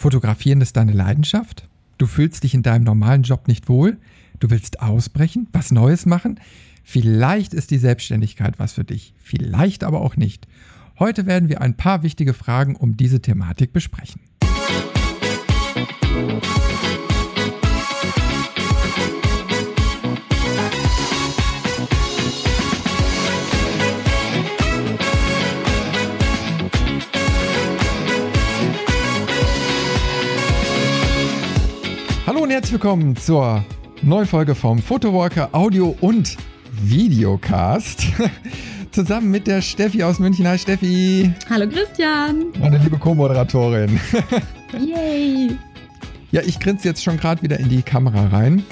Fotografieren ist deine Leidenschaft? Du fühlst dich in deinem normalen Job nicht wohl? Du willst ausbrechen, was Neues machen? Vielleicht ist die Selbstständigkeit was für dich, vielleicht aber auch nicht. Heute werden wir ein paar wichtige Fragen um diese Thematik besprechen. Hallo und herzlich willkommen zur neuen Folge vom Photowalker Audio und Videocast. Zusammen mit der Steffi aus München. Hi Steffi. Hallo Christian. Meine liebe Co-Moderatorin. Yay. Ja, ich grinse jetzt schon gerade wieder in die Kamera rein.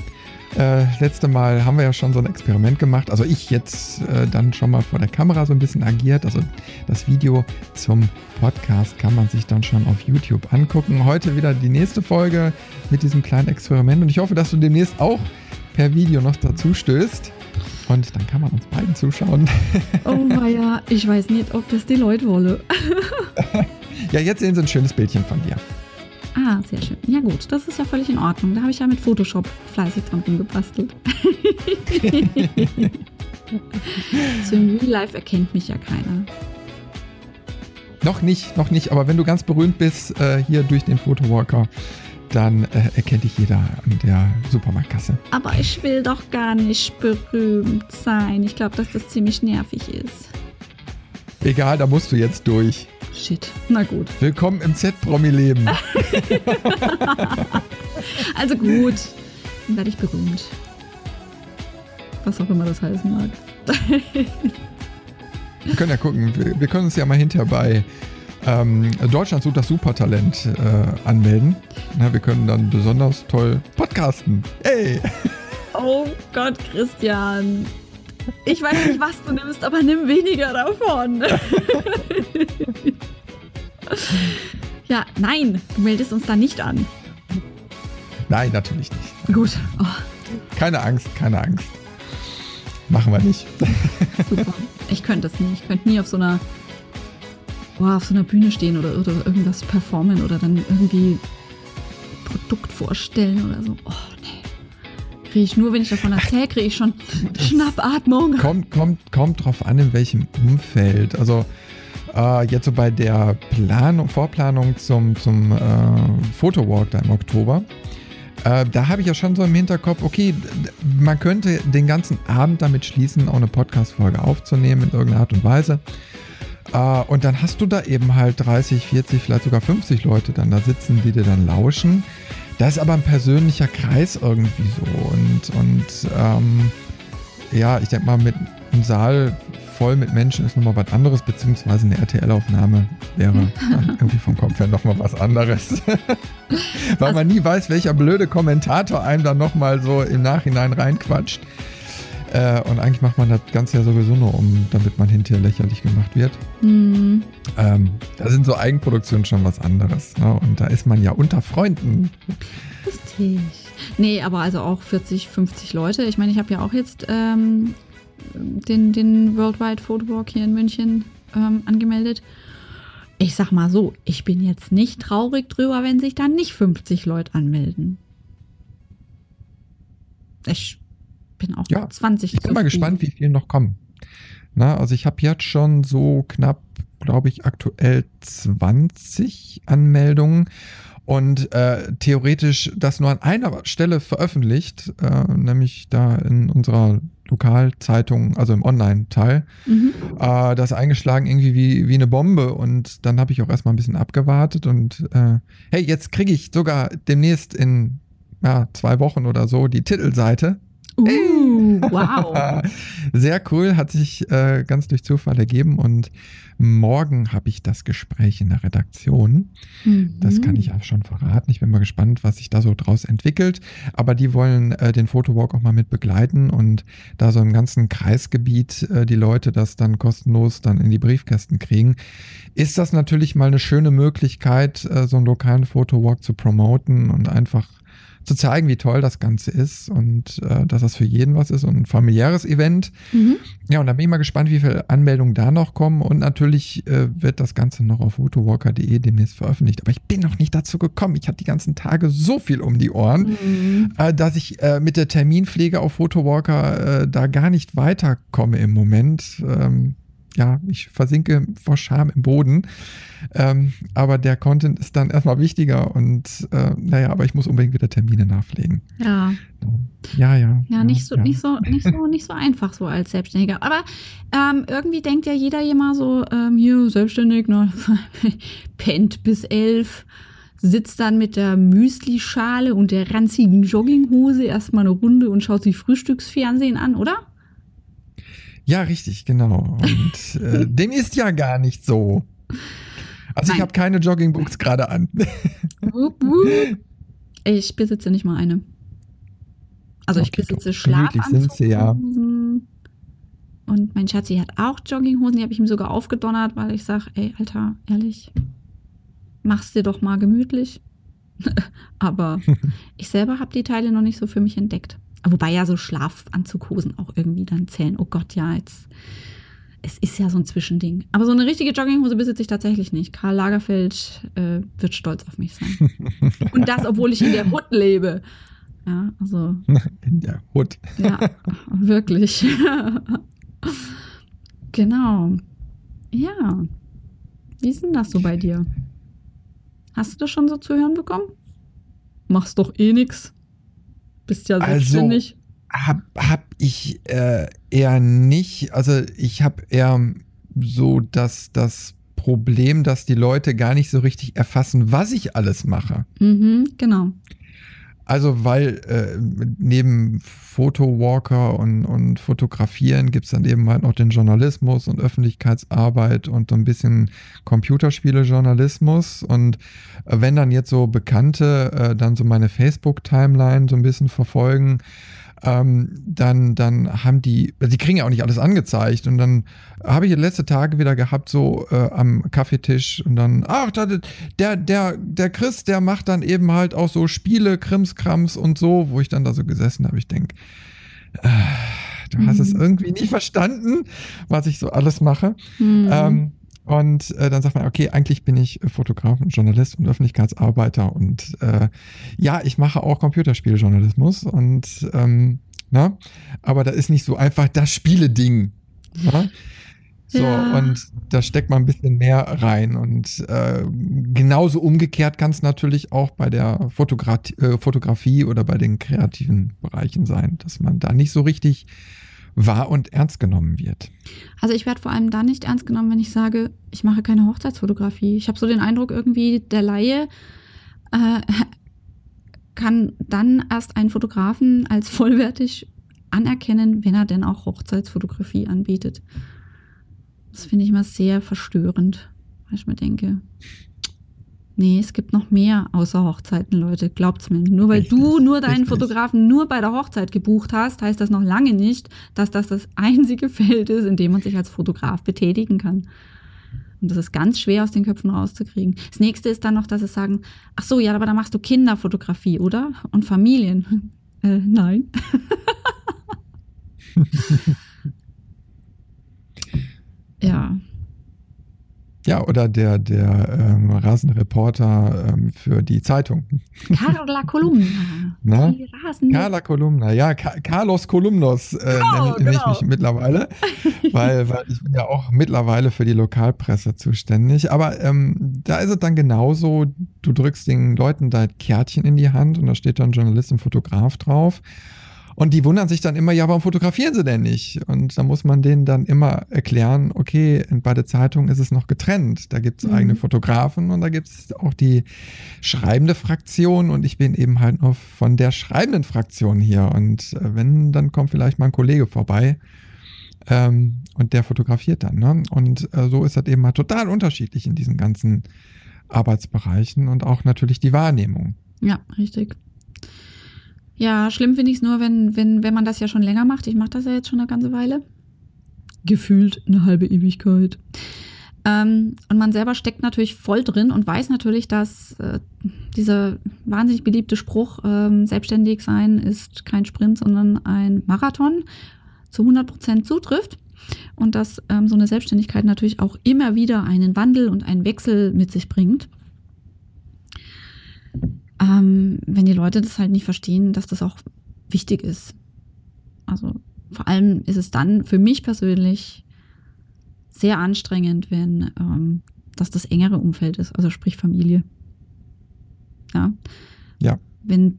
Äh, letzte Mal haben wir ja schon so ein Experiment gemacht. Also ich jetzt äh, dann schon mal vor der Kamera so ein bisschen agiert. Also das Video zum Podcast kann man sich dann schon auf YouTube angucken. Heute wieder die nächste Folge mit diesem kleinen Experiment. Und ich hoffe, dass du demnächst auch per Video noch dazu stößt. Und dann kann man uns beiden zuschauen. Oh ja, ich weiß nicht, ob das die Leute wollen. ja, jetzt sehen sie ein schönes Bildchen von dir. Ah, sehr schön. Ja gut, das ist ja völlig in Ordnung. Da habe ich ja mit Photoshop fleißig dran rumgebastelt. so im Real Life erkennt mich ja keiner. Noch nicht, noch nicht. Aber wenn du ganz berühmt bist äh, hier durch den Photowalker, dann äh, erkennt dich jeder an der Supermarktkasse. Aber ich will doch gar nicht berühmt sein. Ich glaube, dass das ziemlich nervig ist. Egal, da musst du jetzt durch. Shit. Na gut. Willkommen im Z-Promi-Leben. also gut. Dann werde ich berühmt. Was auch immer das heißen mag. wir können ja gucken. Wir, wir, können uns ja mal hinterher bei ähm, Deutschland sucht das Supertalent äh, anmelden. Na, wir können dann besonders toll podcasten. Hey! Oh Gott, Christian. Ich weiß nicht, was du nimmst, aber nimm weniger davon. ja, nein, du meldest uns da nicht an. Nein, natürlich nicht. Gut. Oh. Keine Angst, keine Angst. Machen wir nicht. Super. Ich könnte das nicht. Ich könnte nie auf so einer boah, auf so einer Bühne stehen oder, oder irgendwas performen oder dann irgendwie Produkt vorstellen oder so. Oh, nee. Kriege ich nur, wenn ich davon erzähle, kriege ich schon Schnappatmung. Kommt, kommt, kommt drauf an, in welchem Umfeld. Also äh, jetzt so bei der Planung, Vorplanung zum, zum äh, Fotowalk da im Oktober. Äh, da habe ich ja schon so im Hinterkopf, okay, man könnte den ganzen Abend damit schließen, auch eine Podcast-Folge aufzunehmen in irgendeiner Art und Weise. Uh, und dann hast du da eben halt 30, 40, vielleicht sogar 50 Leute dann da sitzen, die dir dann lauschen. Da ist aber ein persönlicher Kreis irgendwie so. Und, und ähm, ja, ich denke mal, mit einem Saal voll mit Menschen ist nochmal was anderes, beziehungsweise eine RTL-Aufnahme wäre irgendwie vom Kopf her nochmal was anderes. Weil man nie weiß, welcher blöde Kommentator einem dann nochmal so im Nachhinein reinquatscht. Äh, und eigentlich macht man das Ganze ja sowieso nur, um, damit man hinterher lächerlich gemacht wird. Mhm. Ähm, da sind so Eigenproduktionen schon was anderes. Ne? Und da ist man ja unter Freunden. Richtig. Nee, aber also auch 40, 50 Leute. Ich meine, ich habe ja auch jetzt ähm, den, den Worldwide Photowalk hier in München ähm, angemeldet. Ich sag mal so, ich bin jetzt nicht traurig drüber, wenn sich da nicht 50 Leute anmelden. Ich bin auch ja, 20. Ich bin mal gespannt, wie viele noch kommen. Na, also ich habe jetzt schon so knapp, glaube ich, aktuell 20 Anmeldungen und äh, theoretisch das nur an einer Stelle veröffentlicht, äh, nämlich da in unserer Lokalzeitung, also im Online-Teil, mhm. äh, das eingeschlagen irgendwie wie, wie eine Bombe und dann habe ich auch erstmal ein bisschen abgewartet und äh, hey, jetzt kriege ich sogar demnächst in ja, zwei Wochen oder so die Titelseite Uh, wow. Sehr cool, hat sich äh, ganz durch Zufall ergeben und morgen habe ich das Gespräch in der Redaktion. Mhm. Das kann ich auch schon verraten. Ich bin mal gespannt, was sich da so draus entwickelt. Aber die wollen äh, den Fotowalk auch mal mit begleiten und da so im ganzen Kreisgebiet äh, die Leute das dann kostenlos dann in die Briefkästen kriegen. Ist das natürlich mal eine schöne Möglichkeit, äh, so einen lokalen Fotowalk zu promoten und einfach zu zeigen, wie toll das Ganze ist und äh, dass das für jeden was ist und ein familiäres Event. Mhm. Ja, und da bin ich mal gespannt, wie viele Anmeldungen da noch kommen. Und natürlich äh, wird das Ganze noch auf photowalker.de demnächst veröffentlicht. Aber ich bin noch nicht dazu gekommen. Ich hatte die ganzen Tage so viel um die Ohren, mhm. äh, dass ich äh, mit der Terminpflege auf Photowalker äh, da gar nicht weiterkomme im Moment. Ähm, ja, ich versinke vor Scham im Boden. Ähm, aber der Content ist dann erstmal wichtiger und äh, naja, aber ich muss unbedingt wieder Termine nachpflegen. Ja. Ja, ja. Ja, nicht so, ja. nicht so, nicht so, nicht so einfach so als Selbstständiger. Aber ähm, irgendwie denkt ja jeder immer so, ähm, hier, selbstständig, ne, pennt bis elf, sitzt dann mit der Müslischale und der ranzigen Jogginghose erstmal eine Runde und schaut sich Frühstücksfernsehen an, oder? Ja, richtig, genau. Und äh, dem ist ja gar nicht so. Also Nein. ich habe keine Joggingbooks gerade an. ich besitze nicht mal eine. Also okay, ich besitze Schlafanzughosen. Ja. Und mein Schatzi hat auch Jogginghosen, die habe ich ihm sogar aufgedonnert, weil ich sage, ey, Alter, ehrlich, mach's dir doch mal gemütlich. Aber ich selber habe die Teile noch nicht so für mich entdeckt. Wobei ja so Schlafanzughosen auch irgendwie dann zählen. Oh Gott, ja, jetzt. Es ist ja so ein Zwischending. Aber so eine richtige Jogginghose besitze ich tatsächlich nicht. Karl Lagerfeld äh, wird stolz auf mich sein. Und das, obwohl ich in der Hut lebe. Ja, also. In der Hut. Ja, wirklich. genau. Ja. Wie ist denn das so bei dir? Hast du das schon so zu hören bekommen? Machst doch eh nix. Bist ja selbstständig. Also, hab, hab ich äh, eher nicht. Also ich habe eher so das, das Problem, dass die Leute gar nicht so richtig erfassen, was ich alles mache. Mhm, genau. Also, weil äh, neben Fotowalker und, und Fotografieren gibt es dann eben halt noch den Journalismus und Öffentlichkeitsarbeit und so ein bisschen Computerspiele-Journalismus. Und äh, wenn dann jetzt so Bekannte äh, dann so meine Facebook-Timeline so ein bisschen verfolgen, ähm, dann, dann haben die, die kriegen ja auch nicht alles angezeigt. Und dann habe ich letzte Tage wieder gehabt, so äh, am Kaffeetisch und dann, ach, der, der, der Chris, der macht dann eben halt auch so Spiele, Krimskrams und so, wo ich dann da so gesessen habe. Ich denke, äh, du hast es mhm. irgendwie nicht verstanden, was ich so alles mache. Mhm. Ähm, und äh, dann sagt man, okay, eigentlich bin ich Fotograf und Journalist und Öffentlichkeitsarbeiter und äh, ja, ich mache auch Computerspieljournalismus und ähm, na, ne? aber da ist nicht so einfach das Spiele-Ding. Ne? So, ja. und da steckt man ein bisschen mehr rein. Und äh, genauso umgekehrt kann es natürlich auch bei der Fotogra äh, Fotografie oder bei den kreativen Bereichen sein, dass man da nicht so richtig wahr und ernst genommen wird. Also ich werde vor allem dann nicht ernst genommen, wenn ich sage, ich mache keine Hochzeitsfotografie. Ich habe so den Eindruck, irgendwie der Laie äh, kann dann erst einen Fotografen als vollwertig anerkennen, wenn er denn auch Hochzeitsfotografie anbietet. Das finde ich immer sehr verstörend, weil ich mir denke, Nee, es gibt noch mehr außer Hochzeiten, Leute. Glaubt's mir. Nur weil Richtig. du nur deinen Richtig. Fotografen nur bei der Hochzeit gebucht hast, heißt das noch lange nicht, dass das das einzige Feld ist, in dem man sich als Fotograf betätigen kann. Und das ist ganz schwer aus den Köpfen rauszukriegen. Das nächste ist dann noch, dass sie sagen, ach so, ja, aber da machst du Kinderfotografie, oder? Und Familien. Äh, nein. ja. Ja, oder der, der ähm, rasende Reporter ähm, für die Zeitung. Carla Kolumna. Na? Carla Kolumna, ja, Ka Carlos Kolumnos äh, genau, nenne, nenne genau. ich mich mittlerweile, weil, weil ich bin ja auch mittlerweile für die Lokalpresse zuständig. Aber ähm, da ist es dann genauso, du drückst den Leuten da Kärtchen in die Hand und da steht dann Journalist und Fotograf drauf. Und die wundern sich dann immer, ja, warum fotografieren sie denn nicht? Und da muss man denen dann immer erklären, okay, bei der Zeitung ist es noch getrennt. Da gibt es mhm. eigene Fotografen und da gibt es auch die schreibende Fraktion und ich bin eben halt noch von der schreibenden Fraktion hier. Und äh, wenn, dann kommt vielleicht mal ein Kollege vorbei. Ähm, und der fotografiert dann. Ne? Und äh, so ist das eben mal total unterschiedlich in diesen ganzen Arbeitsbereichen und auch natürlich die Wahrnehmung. Ja, richtig. Ja, schlimm finde ich es nur, wenn, wenn, wenn man das ja schon länger macht. Ich mache das ja jetzt schon eine ganze Weile. Gefühlt eine halbe Ewigkeit. Ähm, und man selber steckt natürlich voll drin und weiß natürlich, dass äh, diese wahnsinnig beliebte Spruch, ähm, selbstständig sein ist kein Sprint, sondern ein Marathon, zu 100 Prozent zutrifft. Und dass ähm, so eine Selbstständigkeit natürlich auch immer wieder einen Wandel und einen Wechsel mit sich bringt. Ähm, wenn die Leute das halt nicht verstehen, dass das auch wichtig ist. Also vor allem ist es dann für mich persönlich sehr anstrengend, wenn ähm, das das engere Umfeld ist, also sprich Familie. Ja. Ja. Wenn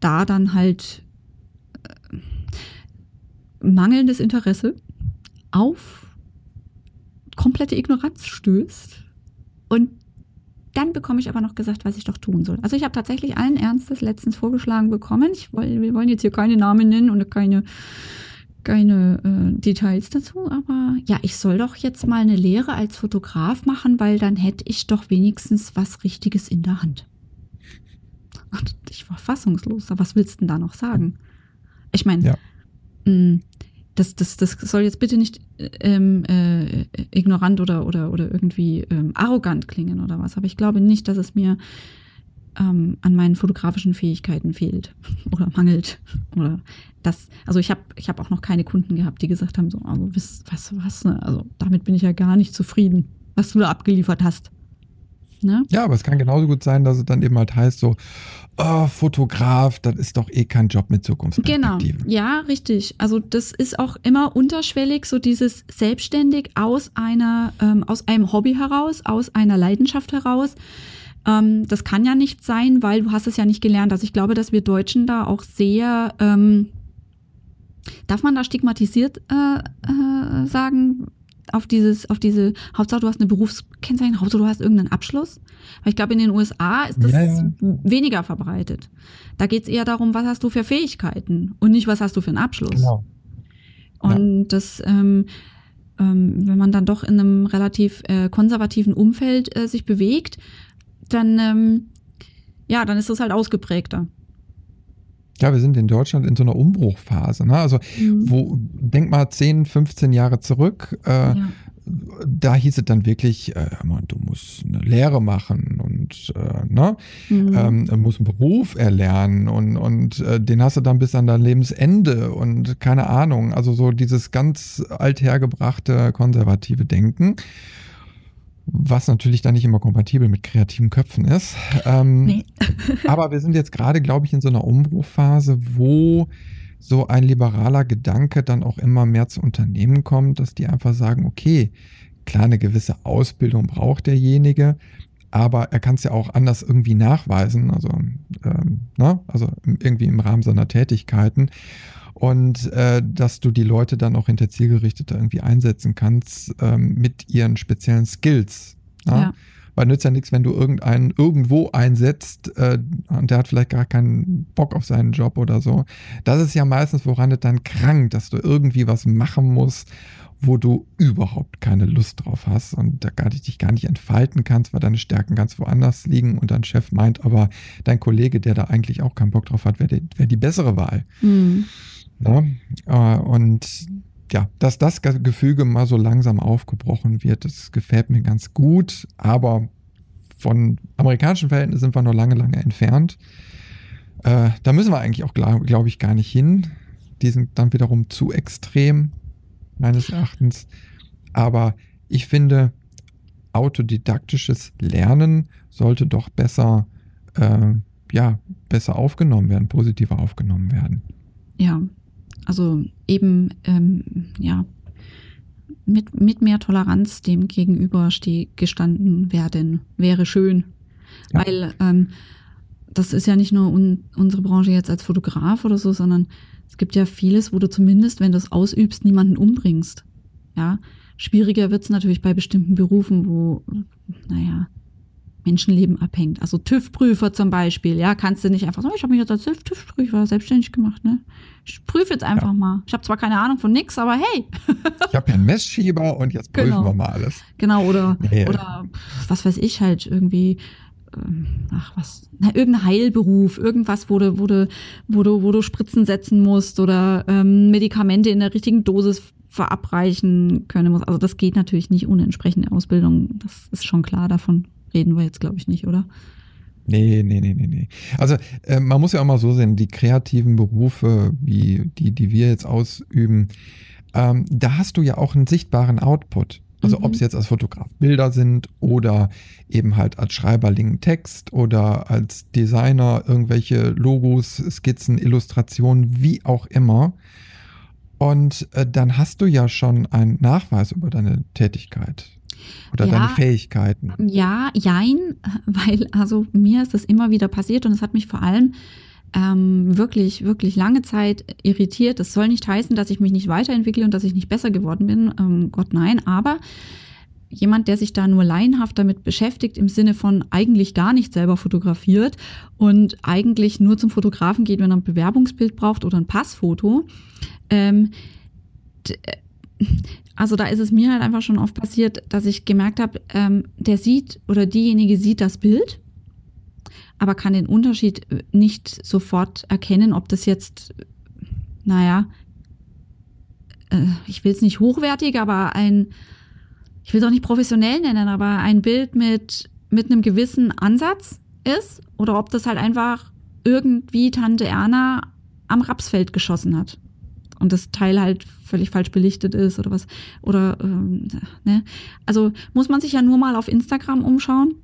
da dann halt äh, mangelndes Interesse auf komplette Ignoranz stößt und dann bekomme ich aber noch gesagt, was ich doch tun soll. Also ich habe tatsächlich allen Ernstes letztens vorgeschlagen bekommen. Ich wir wollen jetzt hier keine Namen nennen und keine, keine äh, Details dazu, aber ja, ich soll doch jetzt mal eine Lehre als Fotograf machen, weil dann hätte ich doch wenigstens was Richtiges in der Hand. Und ich war fassungslos. Was willst du denn da noch sagen? Ich meine, Ja. Das, das, das soll jetzt bitte nicht ähm, äh, ignorant oder, oder, oder irgendwie ähm, arrogant klingen oder was, aber ich glaube nicht, dass es mir ähm, an meinen fotografischen Fähigkeiten fehlt oder mangelt. Oder das, also ich habe ich hab auch noch keine Kunden gehabt, die gesagt haben, so, also was, was, was, ne? Also damit bin ich ja gar nicht zufrieden, was du da abgeliefert hast. Ne? Ja, aber es kann genauso gut sein, dass es dann eben halt heißt so, oh, Fotograf, das ist doch eh kein Job mit Genau, Zukunftsperspektive. ja, richtig. Also das ist auch immer unterschwellig, so dieses selbstständig aus einer, ähm, aus einem Hobby heraus, aus einer Leidenschaft heraus. Ähm, das kann ja nicht sein, weil du hast es ja nicht gelernt. Also ich glaube, dass wir Deutschen da auch sehr, ähm, darf man da stigmatisiert äh, äh, sagen, auf dieses, auf diese, Hauptsache du hast eine Berufskennzeichnung, Hauptsache du hast irgendeinen Abschluss. Weil ich glaube, in den USA ist das Ja, ja. weniger verbreitet. Da geht es eher darum, was hast du für Fähigkeiten und nicht, was hast du für einen Abschluss. Genau. Und das, ähm, ähm, wenn man dann doch in einem relativ äh, konservativen Umfeld äh, sich bewegt, dann, ähm, ja, dann ist das halt ausgeprägter. Ja, wir sind in Deutschland in so einer Umbruchphase. Ne? Also, wo, denk mal 10, 15 Jahre zurück, äh, Ja. da hieß es dann wirklich, äh, du musst eine Lehre machen und äh, ne, Mhm. ähm, musst einen Beruf erlernen und, und äh, den hast du dann bis an dein Lebensende und keine Ahnung. Also so dieses ganz althergebrachte konservative Denken, was natürlich dann nicht immer kompatibel mit kreativen Köpfen ist. Ähm, Nee. aber wir sind jetzt gerade, glaube ich, in so einer Umbruchphase, wo so ein liberaler Gedanke dann auch immer mehr zu Unternehmen kommt, dass die einfach sagen, okay, klar, eine gewisse Ausbildung braucht derjenige, aber er kann es ja auch anders irgendwie nachweisen, also, ähm, ne? also irgendwie im Rahmen seiner Tätigkeiten. Und äh, dass du die Leute dann auch hinter zielgerichteter irgendwie einsetzen kannst ähm, mit ihren speziellen Skills. ne? Ja. Weil nützt ja nichts, wenn du irgendeinen irgendwo einsetzt äh, und der hat vielleicht gar keinen Bock auf seinen Job oder so. Das ist ja meistens, woran es dann krankt, dass du irgendwie was machen musst, wo du überhaupt keine Lust drauf hast und da gar nicht, dich gar nicht entfalten kannst, weil deine Stärken ganz woanders liegen und dein Chef meint, aber dein Kollege, der da eigentlich auch keinen Bock drauf hat, wäre die, wär die bessere Wahl. Mhm. Ne? Äh, Und ja, dass das Ge- Gefüge mal so langsam aufgebrochen wird, das gefällt mir ganz gut, aber von amerikanischen Verhältnissen sind wir noch lange, lange entfernt. Äh, da müssen wir eigentlich auch, glaube glaub ich, gar nicht hin. Die sind dann wiederum zu extrem, meines Erachtens. Aber ich finde, autodidaktisches Lernen sollte doch besser, äh, ja, besser aufgenommen werden, positiver aufgenommen werden. Ja, also eben, ähm, ja, mit, mit mehr Toleranz dem gegenüber gestanden werden, wäre schön. Ja. Weil ähm, das ist ja nicht nur un unsere Branche jetzt als Fotograf oder so, sondern es gibt ja vieles, wo du zumindest, wenn du es ausübst, niemanden umbringst. Ja, schwieriger wird es natürlich bei bestimmten Berufen, wo, naja, Menschenleben abhängt. Also TÜV-Prüfer zum Beispiel, ja, kannst du nicht einfach sagen, ich habe mich jetzt als TÜV-Prüfer selbstständig gemacht, ne? Ich prüfe jetzt einfach Ja. mal. Ich habe zwar keine Ahnung von nix, aber hey, Ich habe ja einen Messschieber und jetzt prüfen Genau. wir mal alles. genau, oder, Nee. oder was weiß ich halt, irgendwie, ähm, ach was, na, irgendein Heilberuf, irgendwas, wo du, wo du, wo du, wo du Spritzen setzen musst oder ähm, Medikamente in der richtigen Dosis verabreichen können musst. Also das geht natürlich nicht ohne entsprechende Ausbildung. Das ist schon klar, davon reden wir jetzt, glaube ich, nicht, oder? Nee, nee, nee, nee, nee. Also äh, man muss ja auch mal so sehen, die kreativen Berufe, wie die, die wir jetzt ausüben, ähm, da hast du ja auch einen sichtbaren Output. Also mhm. ob es jetzt als Fotograf Bilder sind oder eben halt als Schreiberling Text oder als Designer irgendwelche Logos, Skizzen, Illustrationen, wie auch immer. Und äh, dann hast du ja schon einen Nachweis über deine Tätigkeit oder ja, deine Fähigkeiten. Ja, jein, weil also mir ist das immer wieder passiert und es hat mich vor allem ähm, wirklich, wirklich lange Zeit irritiert. Das soll nicht heißen, dass ich mich nicht weiterentwickle und dass ich nicht besser geworden bin. Ähm, Gott nein, aber jemand, der sich da nur laienhaft damit beschäftigt, im Sinne von eigentlich gar nicht selber fotografiert und eigentlich nur zum Fotografen geht, wenn er ein Bewerbungsbild braucht oder ein Passfoto. Ähm, also da ist es mir halt einfach schon oft passiert, dass ich gemerkt habe, ähm, der sieht oder diejenige sieht das Bild aber kann den Unterschied äh, nicht sofort erkennen, ob das jetzt, naja, äh, ich will es nicht hochwertig, aber ein, ich will es auch nicht professionell nennen, aber ein Bild mit, mit einem gewissen Ansatz ist oder ob das halt einfach irgendwie Tante Erna am Rapsfeld geschossen hat und das Teil halt völlig falsch belichtet ist oder was oder ähm, ne also muss man sich ja nur mal auf Instagram umschauen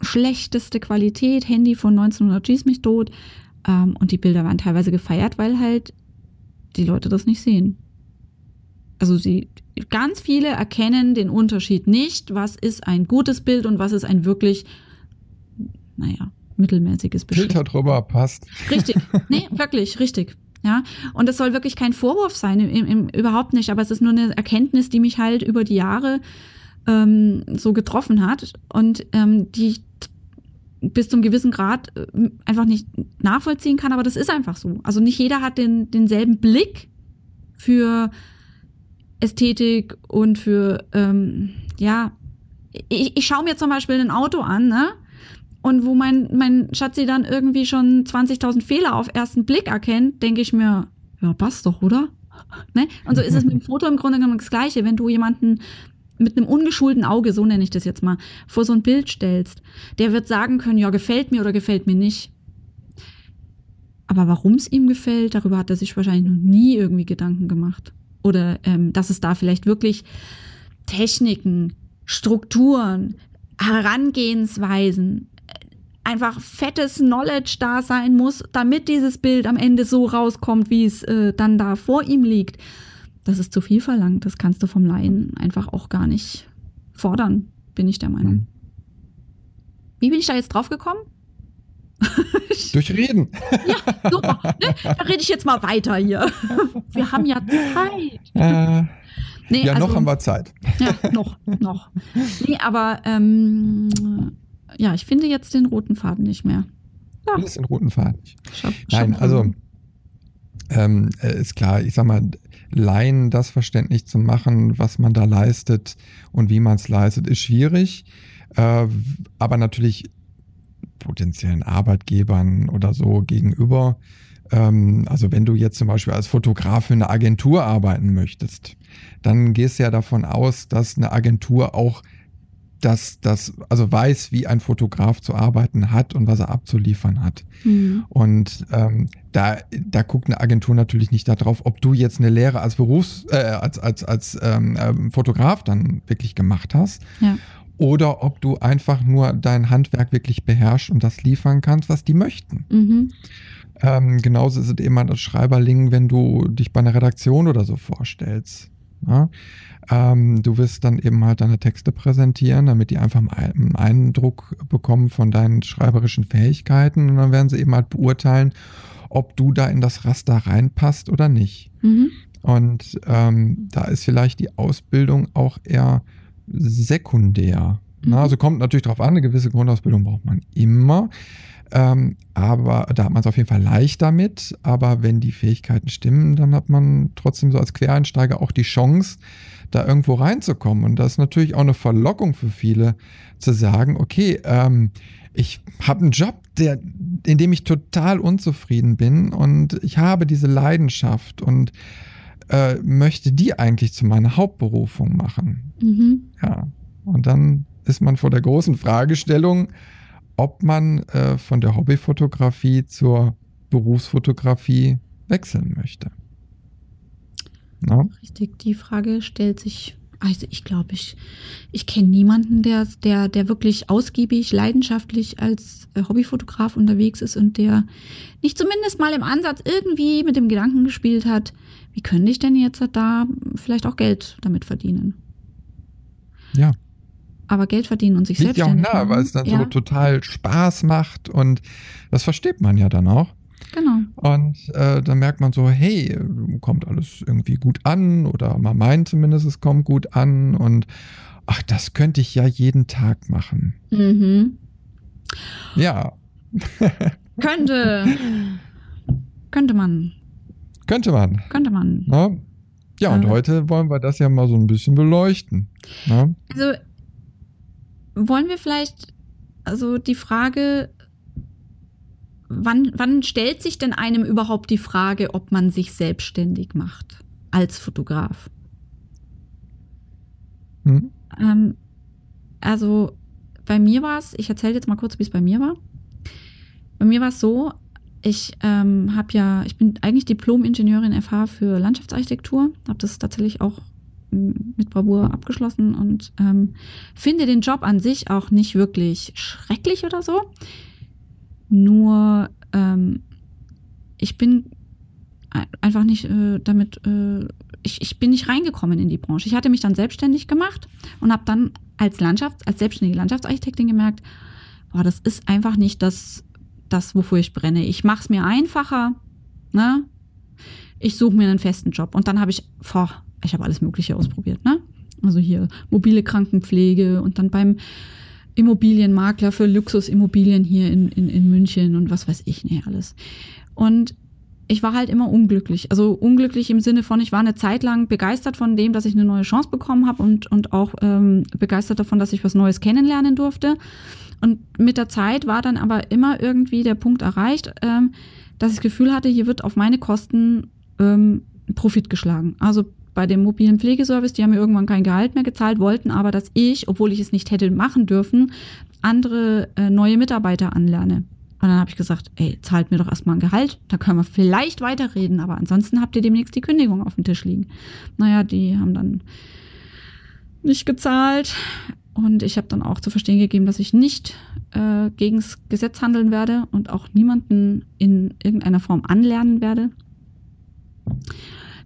schlechteste Qualität, Handy von 1900 schieß mich tot. Ähm, und die Bilder waren teilweise gefeiert, weil halt die Leute das nicht sehen. Also sie, ganz viele erkennen den Unterschied nicht, was ist ein gutes Bild und was ist ein wirklich, naja, mittelmäßiges Bild. Filter drüber passt. Richtig. Nee, wirklich, richtig. Ja, und das soll wirklich kein Vorwurf sein, im, im, überhaupt nicht, aber es ist nur eine Erkenntnis, die mich halt über die Jahre ähm, so getroffen hat und ähm, die ich bis zum gewissen Grad äh, einfach nicht nachvollziehen kann, aber das ist einfach so. Also nicht jeder hat den, denselben Blick für Ästhetik und für, ähm, ja, ich, ich schaue mir zum Beispiel ein Auto an, ne? Und wo mein, mein Schatzi dann irgendwie schon 20.000 Fehler auf ersten Blick erkennt, denke ich mir, ja, passt doch, oder? Ne? Und so ist es mit dem Foto im Grunde genommen das Gleiche. Wenn du jemanden mit einem ungeschulten Auge, so nenne ich das jetzt mal, vor so ein Bild stellst, der wird sagen können, ja, gefällt mir oder gefällt mir nicht. Aber warum es ihm gefällt, darüber hat er sich wahrscheinlich noch nie irgendwie Gedanken gemacht. Oder ähm, dass es da vielleicht wirklich Techniken, Strukturen, Herangehensweisen, einfach fettes Knowledge da sein muss, damit dieses Bild am Ende so rauskommt, wie es äh, dann da vor ihm liegt das ist zu viel verlangt. Das kannst du vom Laien einfach auch gar nicht fordern, bin ich der Meinung. Mhm. Wie bin ich da jetzt drauf gekommen? Durch Reden. Ja, super. Ne? Da rede ich jetzt mal weiter hier. Wir haben ja Zeit. Äh, nee, ja, also, noch haben wir Zeit. Ja, noch, noch. Nee, aber ähm, ja, ich finde jetzt den roten Faden nicht mehr. Ja. Du den roten Faden nicht. Nein, also ähm, äh, ist klar, ich sag mal, Laien das verständlich zu machen, was man da leistet und wie man es leistet, ist schwierig. Äh, aber natürlich potenziellen Arbeitgebern oder so gegenüber. Ähm, also wenn du jetzt zum Beispiel als Fotograf für eine Agentur arbeiten möchtest, dann gehst du ja davon aus, dass eine Agentur auch dass das also weiß, wie ein Fotograf zu arbeiten hat und was er abzuliefern hat. Mhm. Und ähm, da, da guckt eine Agentur natürlich nicht darauf, ob du jetzt eine Lehre als Berufs, äh, als, als, als ähm, ähm, Fotograf dann wirklich gemacht hast. Ja. Oder ob du einfach nur dein Handwerk wirklich beherrschst und das liefern kannst, was die möchten. Mhm. Ähm, genauso ist es eben als Schreiberling, wenn du dich bei einer Redaktion oder so vorstellst. Ja? Ähm, du wirst dann eben halt deine Texte präsentieren, damit die einfach einen Eindruck bekommen von deinen schreiberischen Fähigkeiten und dann werden sie eben halt beurteilen, ob du da in das Raster reinpasst oder nicht. Mhm. Und ähm, da ist vielleicht die Ausbildung auch eher sekundär. Mhm. Na, also kommt natürlich darauf an, eine gewisse Grundausbildung braucht man immer. Ähm, aber da hat man es auf jeden Fall leicht damit. Aber wenn die Fähigkeiten stimmen, dann hat man trotzdem so als Quereinsteiger auch die Chance, da irgendwo reinzukommen. Und das ist natürlich auch eine Verlockung für viele, zu sagen, okay, ähm, ich habe einen Job, der, in dem ich total unzufrieden bin und ich habe diese Leidenschaft und äh, möchte die eigentlich zu meiner Hauptberufung machen. Mhm. Ja. Und dann ist man vor der großen Fragestellung, ob man äh, von der Hobbyfotografie zur Berufsfotografie wechseln möchte. No? Richtig, die Frage stellt sich also ich glaube, ich, ich kenne niemanden, der, der, der wirklich ausgiebig, leidenschaftlich als äh, Hobbyfotograf unterwegs ist und der nicht zumindest mal im Ansatz irgendwie mit dem Gedanken gespielt hat, wie könnte ich denn jetzt da vielleicht auch Geld damit verdienen? Ja. Aber Geld verdienen und sich Liegt selbstständig ja auch nah, weil es dann ja. so total Spaß macht und das versteht man ja dann auch. Genau. Und äh, dann merkt man so, hey, kommt alles irgendwie gut an oder man meint zumindest, es kommt gut an und ach, das könnte ich ja jeden Tag machen. Mhm. Ja. könnte. Könnte man. Könnte man. Könnte man. Na? Ja, und äh. heute wollen wir das ja mal so ein bisschen beleuchten. Na? Also, wollen wir vielleicht, also die Frage wann, wann stellt sich denn einem überhaupt die Frage, ob man sich selbstständig macht als Fotograf? Hm? Ähm, also bei mir war es, ich erzähle jetzt mal kurz, wie es bei mir war. Bei mir war es so, ich ähm, habe ja, ich bin eigentlich Diplom-Ingenieurin FH für Landschaftsarchitektur, habe das tatsächlich auch mit Bravour abgeschlossen und ähm, finde den Job an sich auch nicht wirklich schrecklich oder so. Nur ähm, ich bin einfach nicht äh, damit, äh, ich, ich bin nicht reingekommen in die Branche. Ich hatte mich dann selbstständig gemacht und habe dann als Landschafts-, als selbstständige Landschaftsarchitektin gemerkt, boah, das ist einfach nicht das, das wofür ich brenne. Ich mache es mir einfacher, ne? Ich suche mir einen festen Job. Und dann habe ich, boah, ich habe alles Mögliche ausprobiert, ne? Also hier mobile Krankenpflege und dann beim Immobilienmakler für Luxusimmobilien hier in, in, in München und was weiß ich, nee, alles. Und ich war halt immer unglücklich. Also unglücklich im Sinne von, ich war eine Zeit lang begeistert von dem, dass ich eine neue Chance bekommen habe und, und auch ähm, begeistert davon, dass ich was Neues kennenlernen durfte. Und mit der Zeit war dann aber immer irgendwie der Punkt erreicht, ähm, dass ich das Gefühl hatte, hier wird auf meine Kosten ähm, Profit geschlagen. Also bei dem mobilen Pflegeservice, die haben mir irgendwann kein Gehalt mehr gezahlt, wollten aber, dass ich, obwohl ich es nicht hätte machen dürfen, andere äh, neue Mitarbeiter anlerne. Und dann habe ich gesagt, ey, zahlt mir doch erstmal ein Gehalt, da können wir vielleicht weiterreden, aber ansonsten habt ihr demnächst die Kündigung auf dem Tisch liegen. Naja, die haben dann nicht gezahlt und ich habe dann auch zu verstehen gegeben, dass ich nicht äh, gegen das Gesetz handeln werde und auch niemanden in irgendeiner Form anlernen werde.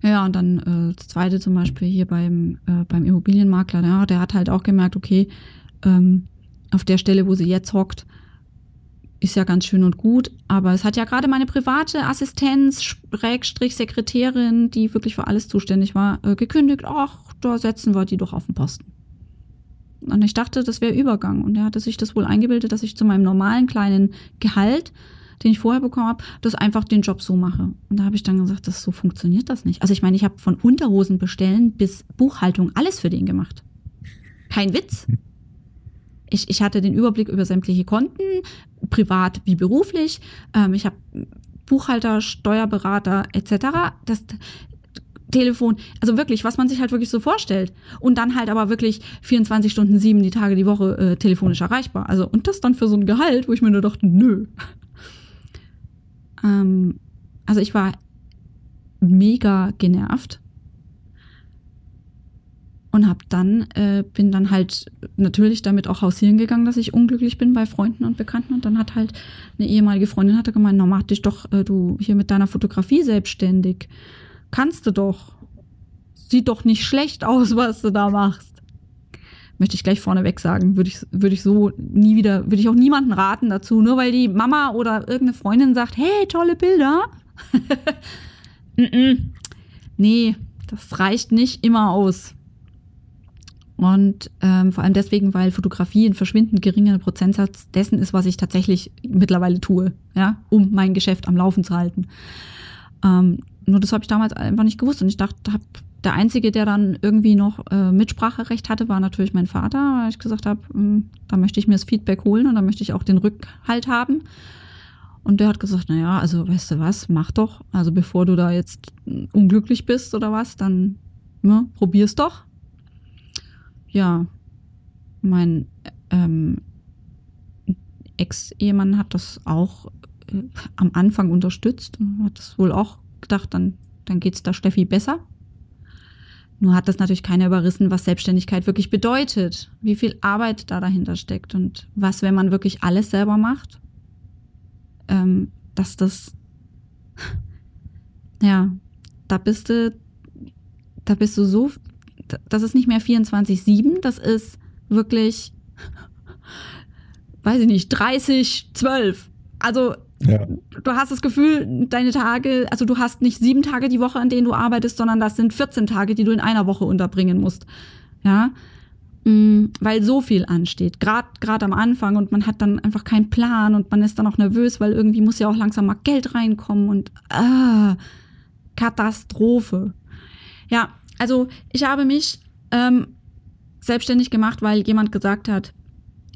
Ja, und dann äh, das zweite zum Beispiel hier beim, äh, beim Immobilienmakler, ja, der hat halt auch gemerkt, okay, ähm, auf der Stelle, wo sie jetzt hockt, ist ja ganz schön und gut, aber es hat ja gerade meine private Assistenz, Schrägstrich Sekretärin, die wirklich für alles zuständig war, äh, gekündigt. Ach, da setzen wir die doch auf den Posten. Und ich dachte, das wäre Übergang. Und er hatte sich das wohl eingebildet, dass ich zu meinem normalen kleinen Gehalt den ich vorher bekommen habe, das einfach den Job so mache. Und da habe ich dann gesagt, das so funktioniert das nicht. Also ich meine, ich habe von Unterhosen bestellen bis Buchhaltung alles für den gemacht. Kein Witz. Ich, ich hatte den Überblick über sämtliche Konten, privat wie beruflich. Ähm, ich habe Buchhalter, Steuerberater etc. Das Telefon, also wirklich, was man sich halt wirklich so vorstellt. Und dann halt aber wirklich 24 Stunden, sieben die Tage die Woche äh, telefonisch erreichbar. Also und das dann für so ein Gehalt, wo ich mir nur dachte, nö, ähm, also ich war mega genervt und hab dann äh, bin dann halt natürlich damit auch hausieren gegangen, dass ich unglücklich bin bei Freunden und Bekannten. Und dann hat halt eine ehemalige Freundin hatte gemeint, na mach dich doch äh, du hier mit deiner Fotografie selbstständig, kannst du doch, sieht doch nicht schlecht aus, was du da machst möchte ich gleich vorneweg sagen, würde ich, würde ich so nie wieder, würde ich auch niemanden raten dazu, nur weil die Mama oder irgendeine Freundin sagt, hey, tolle Bilder. Nee, das reicht nicht immer aus. Und ähm, vor allem deswegen, weil Fotografie ein verschwindend geringer Prozentsatz dessen ist, was ich tatsächlich mittlerweile tue, ja, um mein Geschäft am Laufen zu halten. Ähm, nur das habe ich damals einfach nicht gewusst und ich dachte, habe der Einzige, der dann irgendwie noch äh, Mitspracherecht hatte, war natürlich mein Vater, weil ich gesagt habe, hm, da möchte ich mir das Feedback holen und da möchte ich auch den Rückhalt haben. Und der hat gesagt, na ja, also weißt du was, mach doch. Also bevor du da jetzt unglücklich bist oder was, dann ne, probier's doch. Ja. mein ähm, Ex-Ehemann hat das auch äh, am Anfang unterstützt und hat das wohl auch gedacht, dann, dann geht es da Steffi besser. Nur hat das natürlich keiner überrissen, was Selbstständigkeit wirklich bedeutet, wie viel Arbeit da dahinter steckt und was, wenn man wirklich alles selber macht, ähm, dass das, ja, da bist du, da bist du so, das ist nicht mehr 24-7, das ist wirklich, weiß ich nicht, 30, 12. Also ja. du hast das Gefühl, deine Tage, also du hast nicht sieben Tage die Woche, an denen du arbeitest, sondern das sind 14 Tage, die du in einer Woche unterbringen musst. Ja. Mm, weil so viel ansteht, gerade am Anfang und man hat dann einfach keinen Plan und man ist dann auch nervös, weil irgendwie muss ja auch langsam mal Geld reinkommen und ah, Katastrophe. Ja, also ich habe mich ähm, selbstständig gemacht, weil jemand gesagt hat,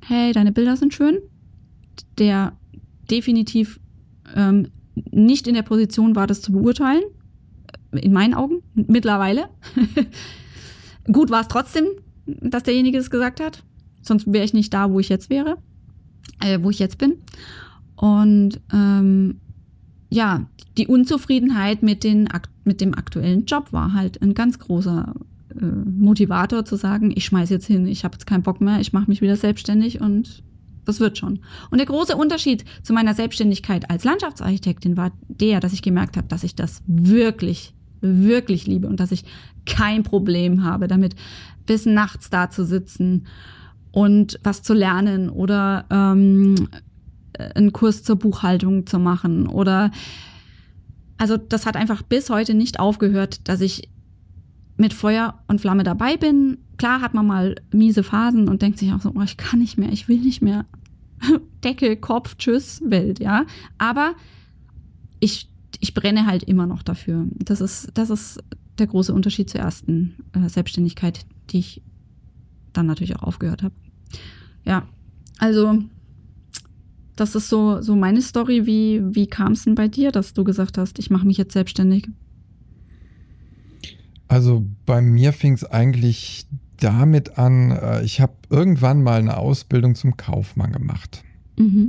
hey, deine Bilder sind schön. Der definitiv ähm, nicht in der Position war, das zu beurteilen. In meinen Augen, mittlerweile. Gut war es trotzdem, dass derjenige es gesagt hat. Sonst wäre ich nicht da, wo ich jetzt wäre, äh, wo ich jetzt bin. Und ähm, ja, die Unzufriedenheit mit, den, mit dem aktuellen Job war halt ein ganz großer äh, Motivator zu sagen, ich schmeiß jetzt hin, ich habe jetzt keinen Bock mehr, ich mache mich wieder selbstständig und das wird schon. Und der große Unterschied zu meiner Selbstständigkeit als Landschaftsarchitektin war der, dass ich gemerkt habe, dass ich das wirklich, wirklich liebe und dass ich kein Problem habe damit, bis nachts da zu sitzen und was zu lernen oder ähm, einen Kurs zur Buchhaltung zu machen oder also das hat einfach bis heute nicht aufgehört, dass ich mit Feuer und Flamme dabei bin. Klar hat man mal miese Phasen und denkt sich auch so, oh, ich kann nicht mehr, ich will nicht mehr. Deckel, Kopf, tschüss, Welt, ja. Aber ich, ich brenne halt immer noch dafür. Das ist, das ist der große Unterschied zur ersten äh, Selbstständigkeit, die ich dann natürlich auch aufgehört habe. Ja, also das ist so, so meine Story. Wie, wie kam es denn bei dir, dass du gesagt hast, ich mache mich jetzt selbstständig? Also bei mir fing es eigentlich damit an, äh, ich habe irgendwann mal eine Ausbildung zum Kaufmann gemacht. Mhm.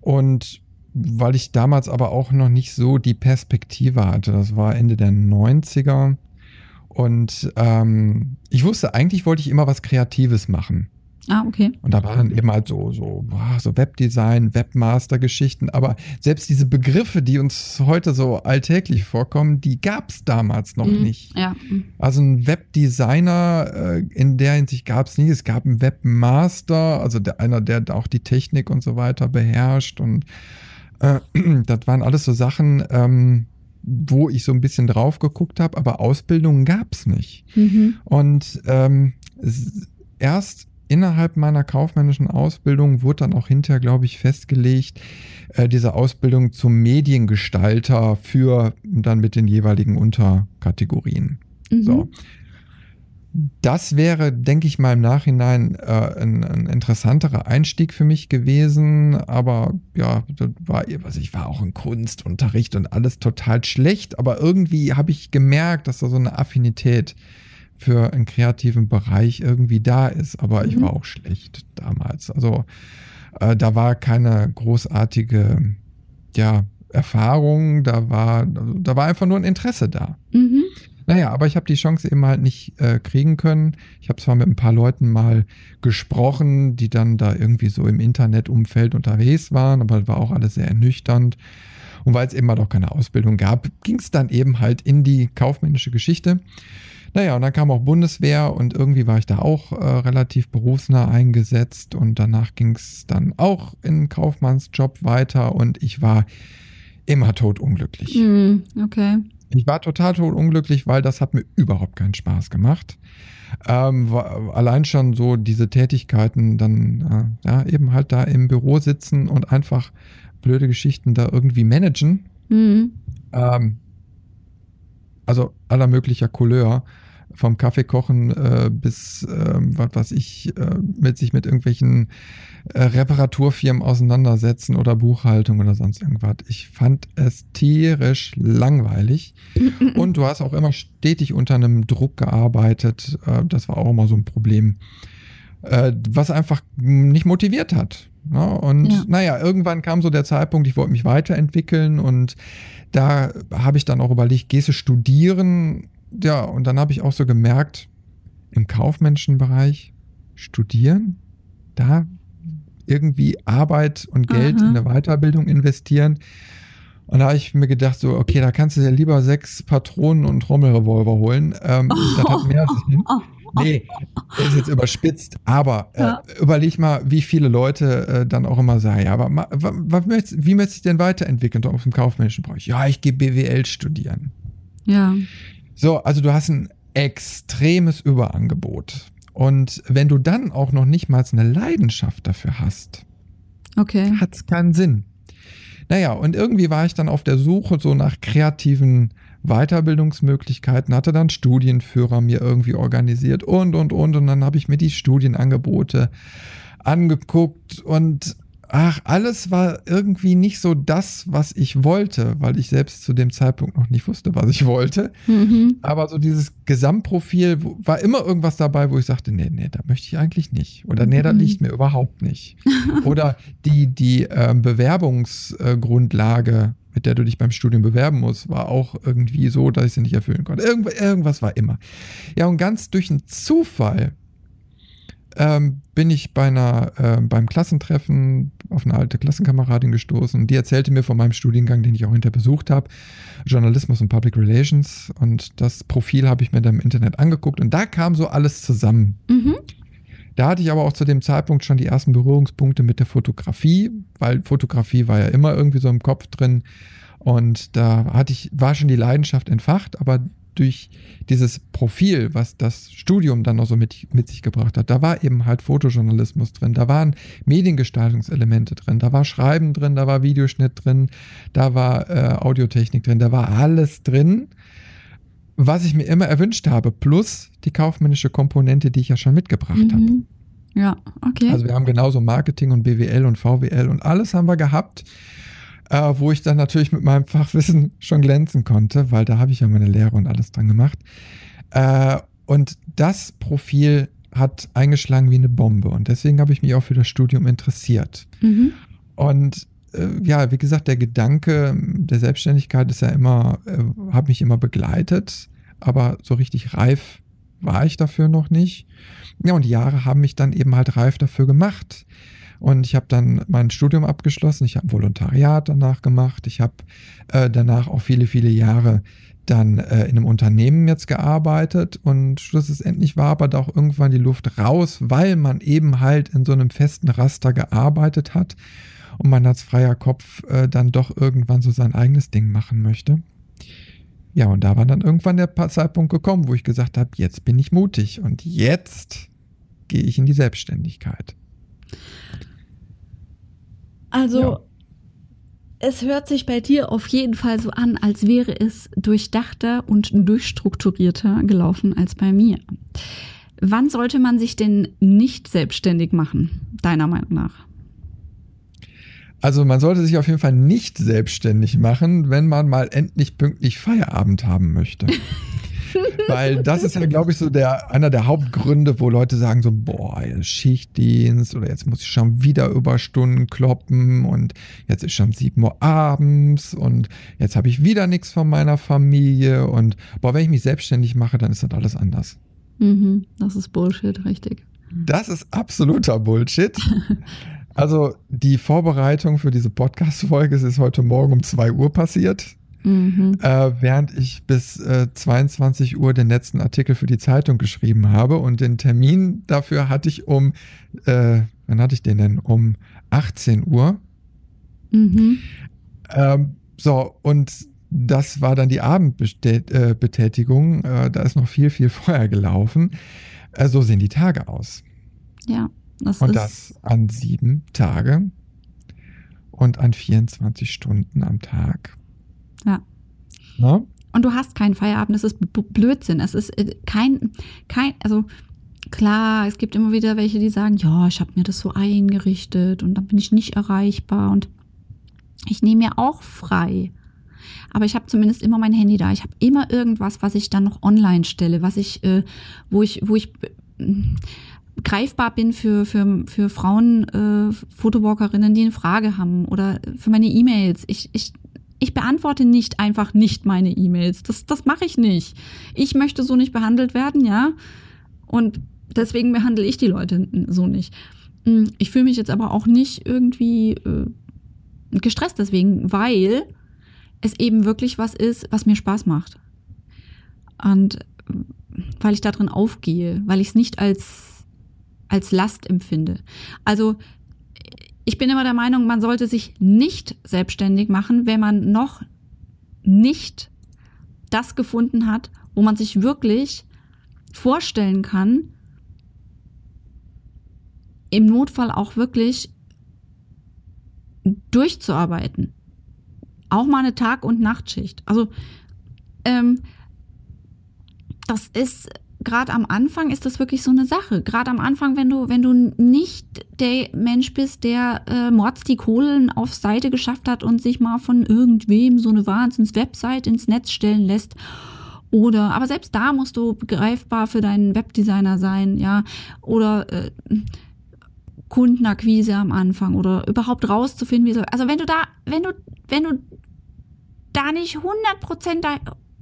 Und weil ich damals aber auch noch nicht so die Perspektive hatte, das war Ende der 90er. Und ähm, ich wusste, eigentlich wollte ich immer was Kreatives machen. Ah, okay. Und da waren eben halt so, so, so Webdesign, Webmaster-Geschichten. Aber selbst diese Begriffe, die uns heute so alltäglich vorkommen, die gab es damals noch mhm. nicht. Ja. Also ein Webdesigner äh, in der Hinsicht gab es nie. Es gab einen Webmaster, also der, einer, der auch die Technik und so weiter beherrscht. Und äh, das waren alles so Sachen, ähm, wo ich so ein bisschen drauf geguckt habe, aber Ausbildungen gab es nicht. Mhm. Und ähm, erst innerhalb meiner kaufmännischen Ausbildung wurde dann auch hinterher, glaube ich, festgelegt, äh, diese Ausbildung zum Mediengestalter für dann mit den jeweiligen Unterkategorien. Mhm. So. Das wäre, denke ich mal, im Nachhinein äh, ein, ein, interessanterer Einstieg für mich gewesen. Aber ja, das war, was ich war auch in Kunstunterricht und alles total schlecht. Aber irgendwie habe ich gemerkt, dass da so eine Affinität für einen kreativen Bereich irgendwie da ist. Aber mhm. ich war auch schlecht damals. Also äh, da war keine großartige ja, Erfahrung, da war, da war einfach nur ein Interesse da. Mhm. Naja, aber ich habe die Chance eben halt nicht äh, kriegen können. Ich habe zwar mit ein paar Leuten mal gesprochen, die dann da irgendwie so im Internetumfeld unterwegs waren, aber das war auch alles sehr ernüchternd. Und weil es eben halt auch keine Ausbildung gab, ging es dann eben halt in die kaufmännische Geschichte. Naja, und dann kam auch Bundeswehr und irgendwie war ich da auch äh, relativ berufsnah eingesetzt und danach ging es dann auch in Kaufmannsjob weiter und ich war immer totunglücklich. Mm, okay. Ich war total totunglücklich, weil das hat mir überhaupt keinen Spaß gemacht. Ähm, allein schon so diese Tätigkeiten, dann äh, ja, eben halt da im Büro sitzen und einfach blöde Geschichten da irgendwie managen. Mhm. Ähm, also aller möglicher Couleur vom Kaffeekochen äh, bis, äh, was weiß ich, äh, mit sich mit irgendwelchen äh, Reparaturfirmen auseinandersetzen oder Buchhaltung oder sonst irgendwas. Ich fand es tierisch langweilig. Und du hast auch immer stetig unter einem Druck gearbeitet. Äh, das war auch immer so ein Problem. äh, was einfach nicht motiviert hat. Ne? Und ja. naja, irgendwann kam so der Zeitpunkt, ich wollte mich weiterentwickeln und da habe ich dann auch überlegt, gehst du studieren? Ja, und dann habe ich auch so gemerkt, im kaufmännischen Bereich studieren, da irgendwie Arbeit und Geld Aha. in eine Weiterbildung investieren. Und da habe ich mir gedacht, so, okay, da kannst du dir lieber sechs Patronen und Trommelrevolver holen. Ähm, oh, das hat mehr Sinn. Oh, Nee, ist jetzt überspitzt, aber äh, ja. überleg mal, wie viele Leute äh, dann auch immer sagen, ja, aber ma, wa, möchtest, wie möchtest du denn weiterentwickeln auf dem kaufmännischen Bereich? Ja, ich gehe BWL studieren. Ja. So, also du hast ein extremes Überangebot. Und wenn du dann auch noch nicht mal eine Leidenschaft dafür hast, okay. hat es keinen Sinn. Naja, und irgendwie war ich dann auf der Suche so nach kreativen Weiterbildungsmöglichkeiten, hatte dann Studienführer mir irgendwie organisiert und, und, und. Und dann habe ich mir die Studienangebote angeguckt und ach, alles war irgendwie nicht so das, was ich wollte, weil ich selbst zu dem Zeitpunkt noch nicht wusste, was ich wollte. Mhm. Aber so dieses Gesamtprofil war immer irgendwas dabei, wo ich sagte, nee, nee, da möchte ich eigentlich nicht. Oder nee, da mhm. liegt mir überhaupt nicht. Oder die, die äh, Bewerbungsgrundlage, mit der du dich beim Studium bewerben musst, war auch irgendwie so, dass ich sie nicht erfüllen konnte. Irgendw irgendwas war immer. Ja, und ganz durch einen Zufall ähm, bin ich bei einer, äh, beim Klassentreffen auf eine alte Klassenkameradin gestoßen. Die erzählte mir von meinem Studiengang, den ich auch hinterher besucht habe, Journalismus und Public Relations. Und das Profil habe ich mir dann im Internet angeguckt und da kam so alles zusammen. Mhm. Da hatte ich aber auch zu dem Zeitpunkt schon die ersten Berührungspunkte mit der Fotografie, weil Fotografie war ja immer irgendwie so im Kopf drin. Und da hatte ich, war schon die Leidenschaft entfacht, aber durch dieses Profil, was das Studium dann noch so mit, mit sich gebracht hat, da war eben halt Fotojournalismus drin, da waren Mediengestaltungselemente drin, da war Schreiben drin, da war Videoschnitt drin, da war äh, Audiotechnik drin, da war alles drin, was ich mir immer erwünscht habe, plus die kaufmännische Komponente, die ich ja schon mitgebracht mhm. habe. Ja, okay. Also wir haben genauso Marketing und BWL und VWL und alles haben wir gehabt äh, wo ich dann natürlich mit meinem Fachwissen schon glänzen konnte, weil da habe ich ja meine Lehre und alles dran gemacht. Äh, und das Profil hat eingeschlagen wie eine Bombe und deswegen habe ich mich auch für das Studium interessiert. Mhm. Und äh, ja, wie gesagt, der Gedanke der Selbstständigkeit ist ja immer, äh, hat mich immer begleitet, aber so richtig reif war ich dafür noch nicht. Ja, und die Jahre haben mich dann eben halt reif dafür gemacht. Und ich habe dann mein Studium abgeschlossen. Ich habe ein Volontariat danach gemacht. Ich habe äh, danach auch viele, viele Jahre dann äh, in einem Unternehmen jetzt gearbeitet und schlussendlich war aber da auch irgendwann die Luft raus, weil man eben halt in so einem festen Raster gearbeitet hat und man als freier Kopf äh, dann doch irgendwann so sein eigenes Ding machen möchte. Ja, und da war dann irgendwann der Zeitpunkt gekommen, wo ich gesagt habe, jetzt bin ich mutig und jetzt gehe ich in die Selbstständigkeit. Also ja. es hört sich bei dir auf jeden Fall so an, als wäre es durchdachter und durchstrukturierter gelaufen als bei mir. Wann sollte man sich denn nicht selbstständig machen, deiner Meinung nach? Also man sollte sich auf jeden Fall nicht selbstständig machen, wenn man mal endlich pünktlich Feierabend haben möchte. Weil das ist ja, glaube ich, so der, einer der Hauptgründe, wo Leute sagen so, boah, Schichtdienst oder jetzt muss ich schon wieder Überstunden kloppen und jetzt ist schon 7 Uhr abends und jetzt habe ich wieder nichts von meiner Familie und boah, wenn ich mich selbstständig mache, dann ist das alles anders. Mhm, das ist Bullshit, richtig. Das ist absoluter Bullshit. Also die Vorbereitung für diese Podcast-Folge ist heute Morgen um 2 Uhr passiert. Mhm. Äh, während ich bis äh, 22 Uhr den letzten Artikel für die Zeitung geschrieben habe und den Termin dafür hatte ich um, äh, wann hatte ich den denn? Um 18 Uhr. Mhm. Ähm, so, und das war dann die Abendbetätigung. Äh, da ist noch viel, viel vorher gelaufen. Äh, so sehen die Tage aus. Ja, das ist. Und das an sieben Tage und an 24 Stunden am Tag. Ja. Na? Und du hast keinen Feierabend, das ist Blödsinn. Es ist äh, kein, kein, also klar, es gibt immer wieder welche, die sagen, ja, ich habe mir das so eingerichtet und dann bin ich nicht erreichbar und ich nehme mir auch frei. Aber ich habe zumindest immer mein Handy da. Ich habe immer irgendwas, was ich dann noch online stelle, was ich, äh, wo ich, wo ich greifbar bin für, für, für Frauen, äh, Fotowalkerinnen, die eine Frage haben oder für meine E-Mails. Ich, ich, ich beantworte nicht einfach nicht meine E-Mails. Das, das mache ich nicht. Ich möchte so nicht behandelt werden, ja. Und deswegen behandle ich die Leute so nicht. Hm, ich fühle mich jetzt aber auch nicht irgendwie äh, gestresst deswegen, weil es eben wirklich was ist, was mir Spaß macht. Und weil ich da drin aufgehe, weil ich es nicht als, als Last empfinde. Also ich bin immer der Meinung, man sollte sich nicht selbstständig machen, wenn man noch nicht das gefunden hat, wo man sich wirklich vorstellen kann, im Notfall auch wirklich durchzuarbeiten. Auch mal eine Tag- und Nachtschicht. Also ähm, das ist gerade am Anfang ist das wirklich so eine Sache. Gerade am Anfang, wenn du, wenn du nicht der Mensch bist, der äh, Mords die Kohlen auf Seite geschafft hat und sich mal von irgendwem so eine Wahnsinns-Website ins Netz stellen lässt. Oder, aber selbst da musst du begreifbar für deinen Webdesigner sein, ja. Oder äh, Kundenakquise am Anfang oder überhaupt rauszufinden, wie so. Also wenn du da, wenn du, wenn du da nicht 100%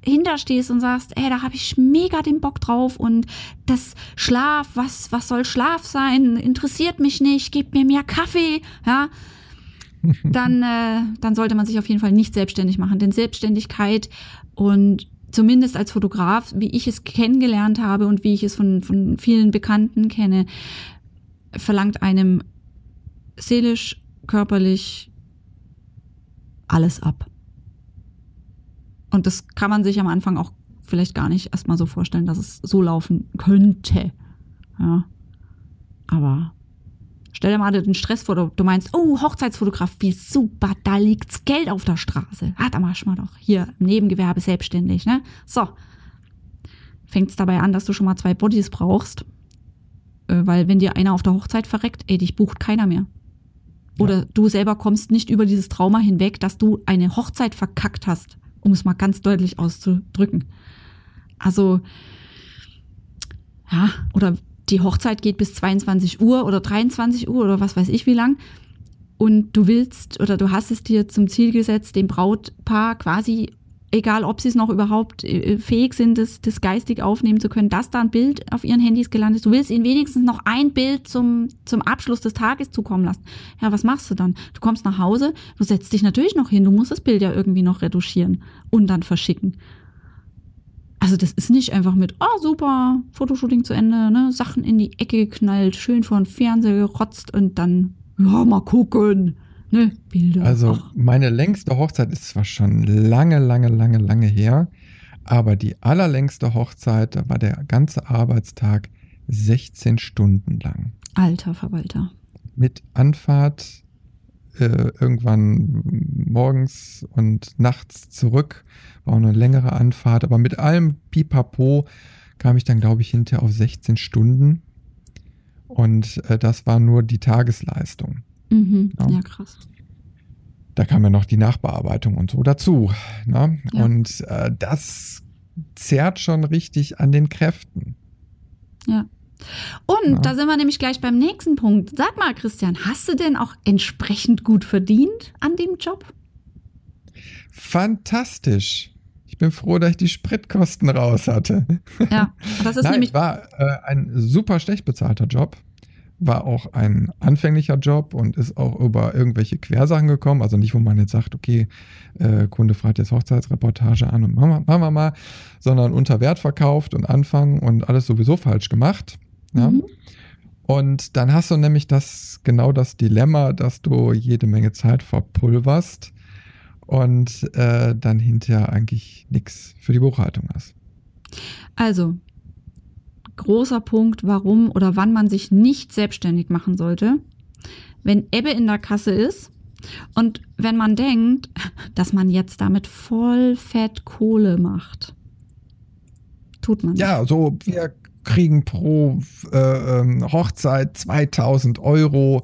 dahinter stehst und sagst, ey, da habe ich mega den Bock drauf und das Schlaf, was, was soll Schlaf sein, interessiert mich nicht, gib mir mehr Kaffee, ja, dann, äh, dann sollte man sich auf jeden Fall nicht selbstständig machen. Denn Selbstständigkeit und zumindest als Fotograf, wie ich es kennengelernt habe und wie ich es von, von vielen Bekannten kenne, verlangt einem seelisch, körperlich alles ab. Und das kann man sich am Anfang auch vielleicht gar nicht erstmal so vorstellen, dass es so laufen könnte. Ja. Aber stell dir mal den Stress vor, du meinst, oh, Hochzeitsfotograf, wie super, da liegt's Geld auf der Straße. Ah, da mach mal doch hier im Nebengewerbe selbstständig, ne? So. Fängt's dabei an, dass du schon mal zwei Bodies brauchst äh, weil wenn dir einer auf der Hochzeit verreckt, ey, dich bucht keiner mehr. Oder ja. du selber kommst nicht über dieses Trauma hinweg, dass du eine Hochzeit verkackt hast, um es mal ganz deutlich auszudrücken. Also, ja, oder die Hochzeit geht bis 22 Uhr oder 23 Uhr oder was weiß ich wie lang. Und du willst oder du hast es dir zum Ziel gesetzt, dem Brautpaar quasi egal ob sie es noch überhaupt äh, fähig sind, das, das geistig aufnehmen zu können, dass da ein Bild auf ihren Handys gelandet ist. Du willst ihnen wenigstens noch ein Bild zum, zum Abschluss des Tages zukommen lassen. Ja, was machst du dann? Du kommst nach Hause, du setzt dich natürlich noch hin, du musst das Bild ja irgendwie noch retuschieren und dann verschicken. Also das ist nicht einfach mit, oh super, Fotoshooting zu Ende, ne, Sachen in die Ecke geknallt, schön vor den Fernseher gerotzt und dann, ja, mal gucken ne, Bilder. Also Ach. meine längste Hochzeit ist zwar schon lange, lange, lange, lange her, aber die allerlängste Hochzeit, da war der ganze Arbeitstag 16 Stunden lang. Alter Verwalter. Mit Anfahrt äh, irgendwann morgens und nachts zurück. War auch eine längere Anfahrt, aber mit allem Pipapo kam ich dann, glaube ich, hinterher auf 16 Stunden. Und äh, das war nur die Tagesleistung. Mhm. Ja. ja. krass. Da kam ja noch die Nachbearbeitung und so dazu. Ne? Ja. Und äh, das zerrt schon richtig an den Kräften. Ja. Und ja. da sind wir nämlich gleich beim nächsten Punkt. Sag mal, Christian, hast du denn auch entsprechend gut verdient an dem Job? Fantastisch. Ich bin froh, dass ich die Spritkosten raus hatte. Ja, das ist Nein, nämlich. war äh, ein super schlecht bezahlter Job war auch ein anfänglicher Job und ist auch über irgendwelche Quersachen gekommen. Also nicht, wo man jetzt sagt, okay, äh, Kunde fragt jetzt Hochzeitsreportage an und machen wir, wir mal, sondern unter Wert verkauft und anfangen und alles sowieso falsch gemacht. Ja? Mhm. Und dann hast du nämlich das genau das Dilemma, dass du jede Menge Zeit verpulverst und äh, dann hinterher eigentlich nichts für die Buchhaltung hast. Also, großer Punkt, warum oder wann man sich nicht selbstständig machen sollte. Wenn Ebbe in der Kasse ist und wenn man denkt, dass man jetzt damit voll fett Kohle macht. Tut man. Ja, so wir kriegen pro äh, ähm, Hochzeit 2000 Euro.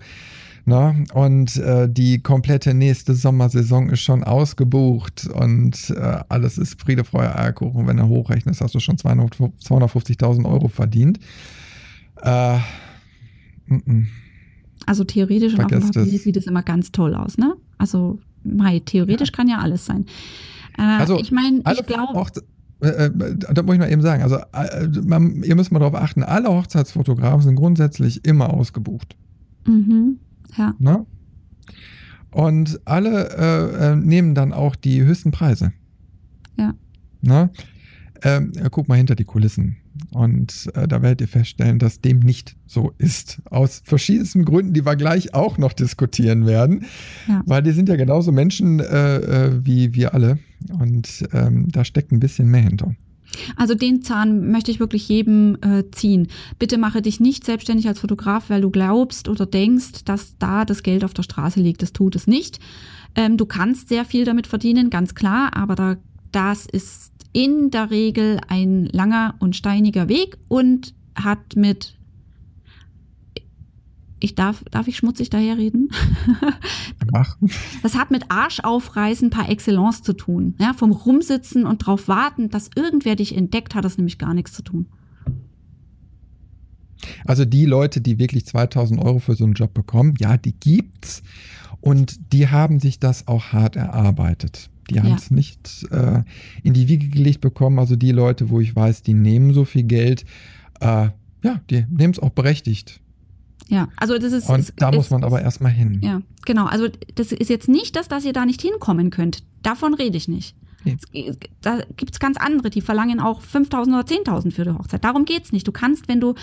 Ne? Und äh, die komplette nächste Sommersaison ist schon ausgebucht und äh, alles ist Friede, Freude, Eierkuchen. Wenn du hochrechnest, hast du schon 250.000 Euro verdient. Äh, Mm-mm. Also theoretisch und auf dem Papier sieht es immer ganz toll aus, ne? Also, mei, theoretisch kann ja alles sein. Äh, Also, ich meine, ich glaube, äh, äh, da muss ich mal eben sagen, also äh, man, ihr müsst mal darauf achten, alle Hochzeitsfotografen sind grundsätzlich immer ausgebucht. mhm, ja, Ne? Und alle äh, äh, nehmen dann auch die höchsten Preise. Ja. Ne? Ähm, äh, guck mal hinter die Kulissen. Und äh, da werdet ihr feststellen, dass dem nicht so ist. Aus verschiedensten Gründen, die wir gleich auch noch diskutieren werden. Ja. Weil die sind ja genauso Menschen äh, äh, wie wir alle. Und ähm, da steckt ein bisschen mehr hinter. Also den Zahn möchte ich wirklich jedem äh, ziehen. Bitte mache dich nicht selbstständig als Fotograf, weil du glaubst oder denkst, dass da das Geld auf der Straße liegt. Das tut es nicht. Ähm, du kannst sehr viel damit verdienen, ganz klar, aber da, das ist in der Regel ein langer und steiniger Weg und hat mit ich darf, darf ich schmutzig daherreden? Ach, Das hat mit Arschaufreißen par excellence zu tun. Ja, vom Rumsitzen und drauf warten, dass irgendwer dich entdeckt, hat das nämlich gar nichts zu tun. Also die Leute, die wirklich 2000 Euro für so einen Job bekommen, ja, die gibt's. Und die haben sich das auch hart erarbeitet. Die haben es nicht äh, in die Wiege gelegt bekommen. Also die Leute, wo ich weiß, die nehmen so viel Geld, äh, ja, die nehmen es auch berechtigt. Ja, also das ist. Und ist, da muss ist, man aber erstmal hin. Ja, genau. Also das ist jetzt nicht das, dass ihr da nicht hinkommen könnt. Davon rede ich nicht. Nee. Es- Da gibt's ganz andere, die verlangen auch 5.000 oder 10.000 für die Hochzeit. Darum geht's nicht. Du kannst, wenn du,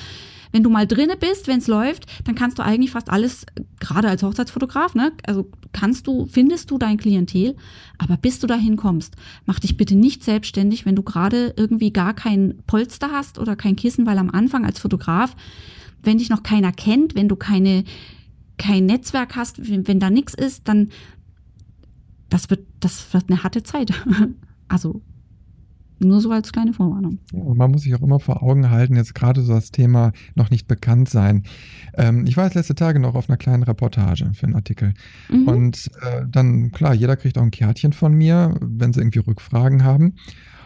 wenn du mal drinne bist, wenn's läuft, dann kannst du eigentlich fast alles, gerade als Hochzeitsfotograf, ne, also kannst du, findest du dein Klientel, aber bis du dahin kommst, mach dich bitte nicht selbstständig, wenn du gerade irgendwie gar kein Polster hast oder kein Kissen, weil am Anfang als Fotograf, wenn dich noch keiner kennt, wenn du keine, kein Netzwerk hast, wenn, wenn da nichts ist, dann das wird, das wird eine harte Zeit. Also nur so als kleine Vorwarnung. Ja, und man muss sich auch immer vor Augen halten, jetzt gerade so das Thema noch nicht bekannt sein. Ähm, ich war jetzt letzte Tage noch auf einer kleinen Reportage für einen Artikel. Mhm. Und äh, dann, klar, jeder kriegt auch ein Kärtchen von mir, wenn sie irgendwie Rückfragen haben.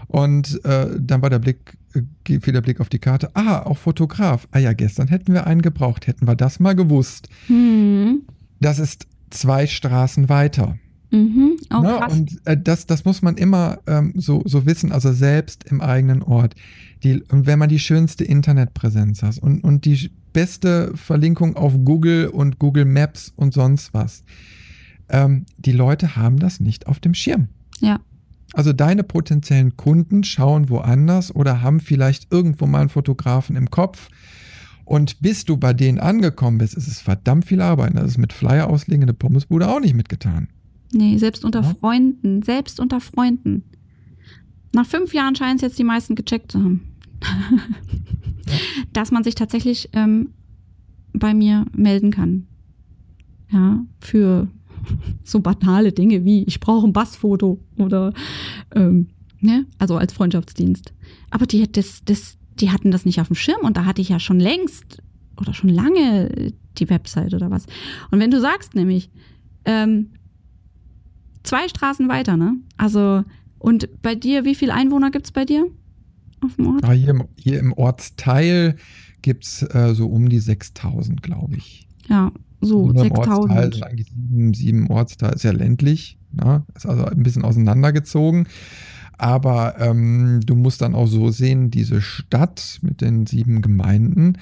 Und äh, dann war der Blick, äh, fiel der Blick auf die Karte. Ah, auch Fotograf. Ah ja, gestern hätten wir einen gebraucht. Hätten wir das mal gewusst. Hm. Das ist zwei Straßen weiter. Mhm. Oh, Ne? krass. Und äh, das, das muss man immer ähm, so, so wissen, also selbst im eigenen Ort. Die, und wenn man die schönste Internetpräsenz hat und, und die beste Verlinkung auf Google und Google Maps und sonst was, ähm, die Leute haben das nicht auf dem Schirm. Ja. Also deine potenziellen Kunden schauen woanders oder haben vielleicht irgendwo mal einen Fotografen im Kopf. Und bis du bei denen angekommen bist, ist es verdammt viel Arbeit. Das ist mit Flyer auslegen in der Pommesbude auch nicht mitgetan. Nee, selbst unter Ja. Freunden, selbst unter Freunden. Nach fünf Jahren scheinen es jetzt die meisten gecheckt zu haben. Dass man sich tatsächlich ähm, bei mir melden kann. Ja, für so banale Dinge wie ich brauche ein Bassfoto oder ähm, ne, also als Freundschaftsdienst. Aber die, das, das, die hatten das nicht auf dem Schirm und da hatte ich ja schon längst oder schon lange die Website oder was. Und wenn du sagst nämlich, ähm, zwei Straßen weiter, ne? Also, und bei dir, wie viele Einwohner gibt's bei dir auf dem Ort? Ja, hier, im, hier im Ortsteil gibt es äh, so um die 6000, glaube ich. Ja, so In einem Ortsteil 6000. sind eigentlich sieben, sieben Ortsteile. Ist ja ländlich, ne? ist also ein bisschen auseinandergezogen. Aber ähm, du musst dann auch so sehen, diese Stadt mit den sieben Gemeinden,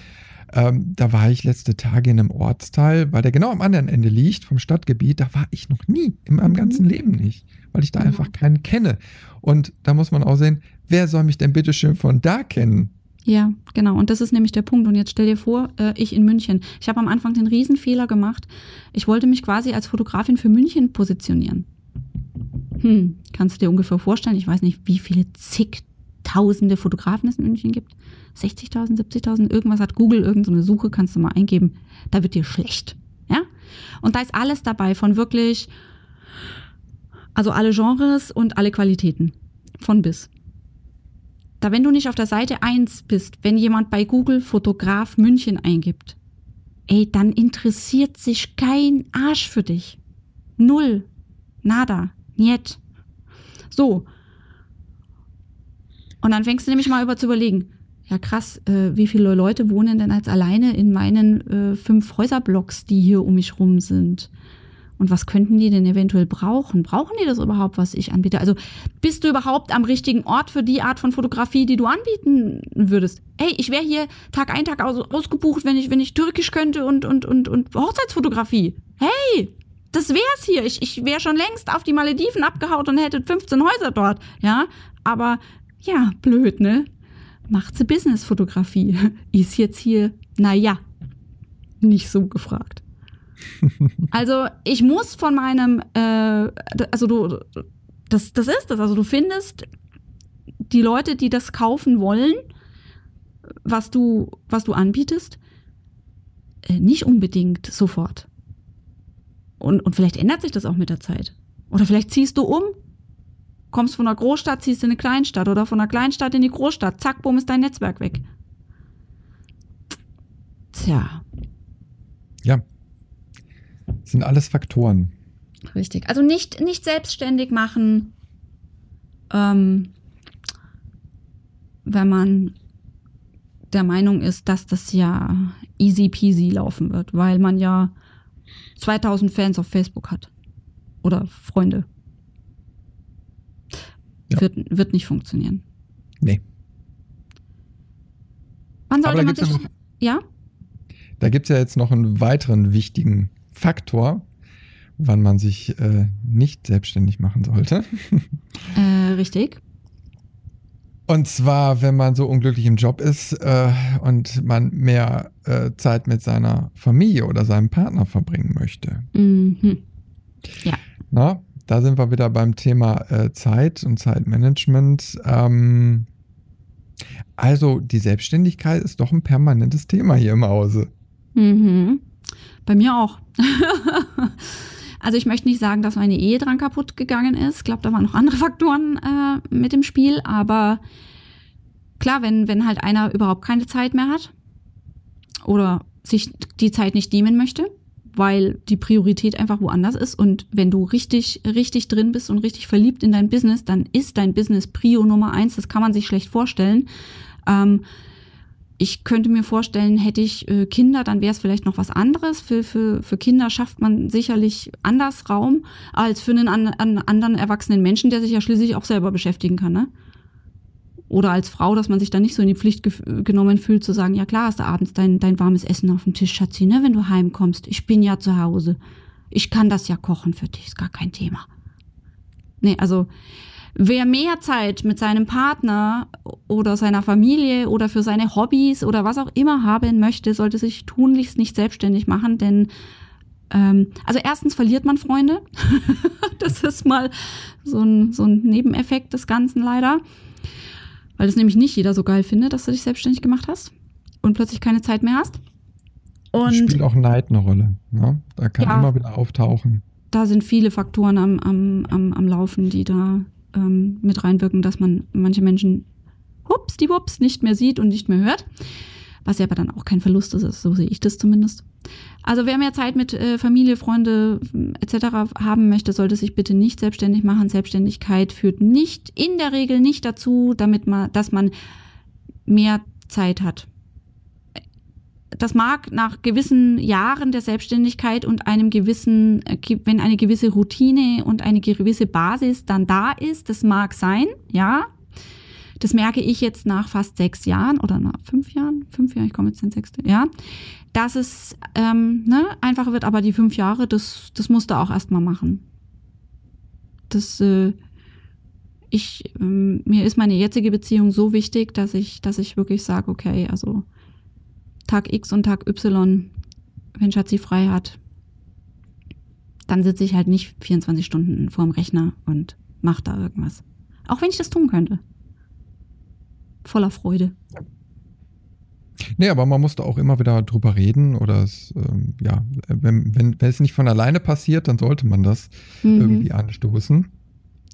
ähm, da war ich letzte Tage in einem Ortsteil, weil der genau am anderen Ende liegt vom Stadtgebiet. Da war ich noch nie in meinem Mhm. ganzen Leben nicht, weil ich da einfach keinen kenne. Und da muss man auch sehen, wer soll mich denn bitte schön von da kennen? Ja, genau. Und das ist nämlich der Punkt. Und jetzt stell dir vor, äh, ich in München. Ich habe am Anfang den Riesenfehler gemacht. Ich wollte mich quasi als Fotografin für München positionieren. Hm, kannst du dir ungefähr vorstellen? Ich weiß nicht, wie viele zigtausende Fotografen es in München gibt. 60.000, 70.000, irgendwas hat Google, irgendeine Suche, kannst du mal eingeben. Da wird dir schlecht. Ja? Und da ist alles dabei von wirklich, also alle Genres und alle Qualitäten. Von bis. Da, wenn du nicht auf der Seite 1 bist, wenn jemand bei Google Fotograf München eingibt, ey, dann interessiert sich kein Arsch für dich. Null. Nada. Niet. So. Und dann fängst du nämlich mal über zu überlegen, ja krass, äh, wie viele Leute wohnen denn als alleine in meinen äh, fünf Häuserblocks, die hier um mich rum sind? Und was könnten die denn eventuell brauchen? Brauchen die das überhaupt, was ich anbiete? Also bist du überhaupt am richtigen Ort für die Art von Fotografie, die du anbieten würdest? Hey, ich wäre hier Tag ein, Tag aus, ausgebucht, wenn ich, wenn ich Türkisch könnte und, und, und, und Hochzeitsfotografie. Hey, das wär's hier. Ich, ich wäre schon längst auf die Malediven abgehaut und hätte 15 Häuser dort. Ja, aber ja, blöd, ne? Macht sie Business-Fotografie. Ist jetzt hier, naja, nicht so gefragt. Also ich muss von meinem, äh, also du, das, das ist das. Also du findest die Leute, die das kaufen wollen, was du, was du anbietest, äh, nicht unbedingt sofort. Und, und vielleicht ändert sich das auch mit der Zeit. Oder vielleicht ziehst du um, kommst von einer Großstadt, ziehst in eine Kleinstadt oder von einer Kleinstadt in die Großstadt. Zack, bumm, ist dein Netzwerk weg. Tja. Ja, das sind alles Faktoren. Richtig. Also nicht, nicht selbstständig machen, ähm, wenn man der Meinung ist, dass das ja easy peasy laufen wird, weil man ja 2000 Fans auf Facebook hat. Oder Freunde. Ja. Wird, wird nicht funktionieren. Nee. Wann sollte man sich. Ja, noch, ja? Da gibt es ja jetzt noch einen weiteren wichtigen Faktor, wann man sich äh, nicht selbstständig machen sollte. Äh, richtig. Und zwar, wenn man so unglücklich im Job ist äh, und man mehr äh, Zeit mit seiner Familie oder seinem Partner verbringen möchte. Mhm. Ja. Na, da sind wir wieder beim Thema äh, Zeit und Zeitmanagement. Ähm, also die Selbstständigkeit ist doch ein permanentes Thema hier im Hause. Mhm. Bei mir auch. also ich möchte nicht sagen, dass meine Ehe dran kaputt gegangen ist. Ich glaube, da waren noch andere Faktoren äh, mit dem Spiel. Aber klar, wenn, wenn halt einer überhaupt keine Zeit mehr hat oder sich die Zeit nicht nehmen möchte, weil die Priorität einfach woanders ist. Und wenn du richtig, richtig drin bist und richtig verliebt in dein Business, dann ist dein Business Prio Nummer eins. Das kann man sich schlecht vorstellen. Ähm, ich könnte mir vorstellen, hätte ich äh, Kinder, dann wäre es vielleicht noch was anderes. Für, für, für Kinder schafft man sicherlich anders Raum als für einen an, an anderen erwachsenen Menschen, der sich ja schließlich auch selber beschäftigen kann. Ne? Oder als Frau, dass man sich dann nicht so in die Pflicht genommen fühlt, zu sagen, ja klar, hast du abends dein, dein warmes Essen auf dem Tisch, Schatzi, ne, wenn du heimkommst. Ich bin ja zu Hause. Ich kann das ja kochen für dich, ist gar kein Thema. Nee, also Wer mehr Zeit mit seinem Partner oder seiner Familie oder für seine Hobbys oder was auch immer haben möchte, sollte sich tunlichst nicht selbstständig machen, denn ähm, also erstens verliert man Freunde. das ist mal so ein, so ein Nebeneffekt des Ganzen leider. Weil es nämlich nicht jeder so geil findet, dass du dich selbstständig gemacht hast und plötzlich keine Zeit mehr hast. Und spielt auch Neid eine Rolle. Ne? Da kann ja, immer wieder auftauchen. Da sind viele Faktoren am, am, am, am Laufen, die da ähm, mit reinwirken, dass man manche Menschen hups, die wups nicht mehr sieht und nicht mehr hört. Was ja aber dann auch kein Verlust ist, so sehe ich das zumindest. Also wer mehr Zeit mit äh, Familie, Freunde etc. haben möchte, sollte sich bitte nicht selbstständig machen. Selbstständigkeit führt nicht in der Regel nicht dazu, damit man, dass man mehr Zeit hat das mag nach gewissen Jahren der Selbstständigkeit und einem gewissen, äh, wenn eine gewisse Routine und eine gewisse Basis dann da ist, das mag sein, ja. Das merke ich jetzt nach fast sechs Jahren oder nach fünf Jahren, fünf Jahre, ich komme jetzt in sechste, ja, dass es ähm, ne, einfacher wird, aber die fünf Jahre, das, das musst du auch erstmal machen. Das, äh, ich, ähm, mir ist meine jetzige Beziehung so wichtig, dass ich, dass ich wirklich sage, okay, also Tag X und Tag Y, wenn Schatzi frei hat, dann sitze ich halt nicht 24 Stunden vorm Rechner und mache da irgendwas. Auch wenn ich das tun könnte. Voller Freude. Nee, aber man musste auch immer wieder drüber reden oder es, ähm, ja, wenn, wenn, wenn es nicht von alleine passiert, dann sollte man das mhm. irgendwie anstoßen.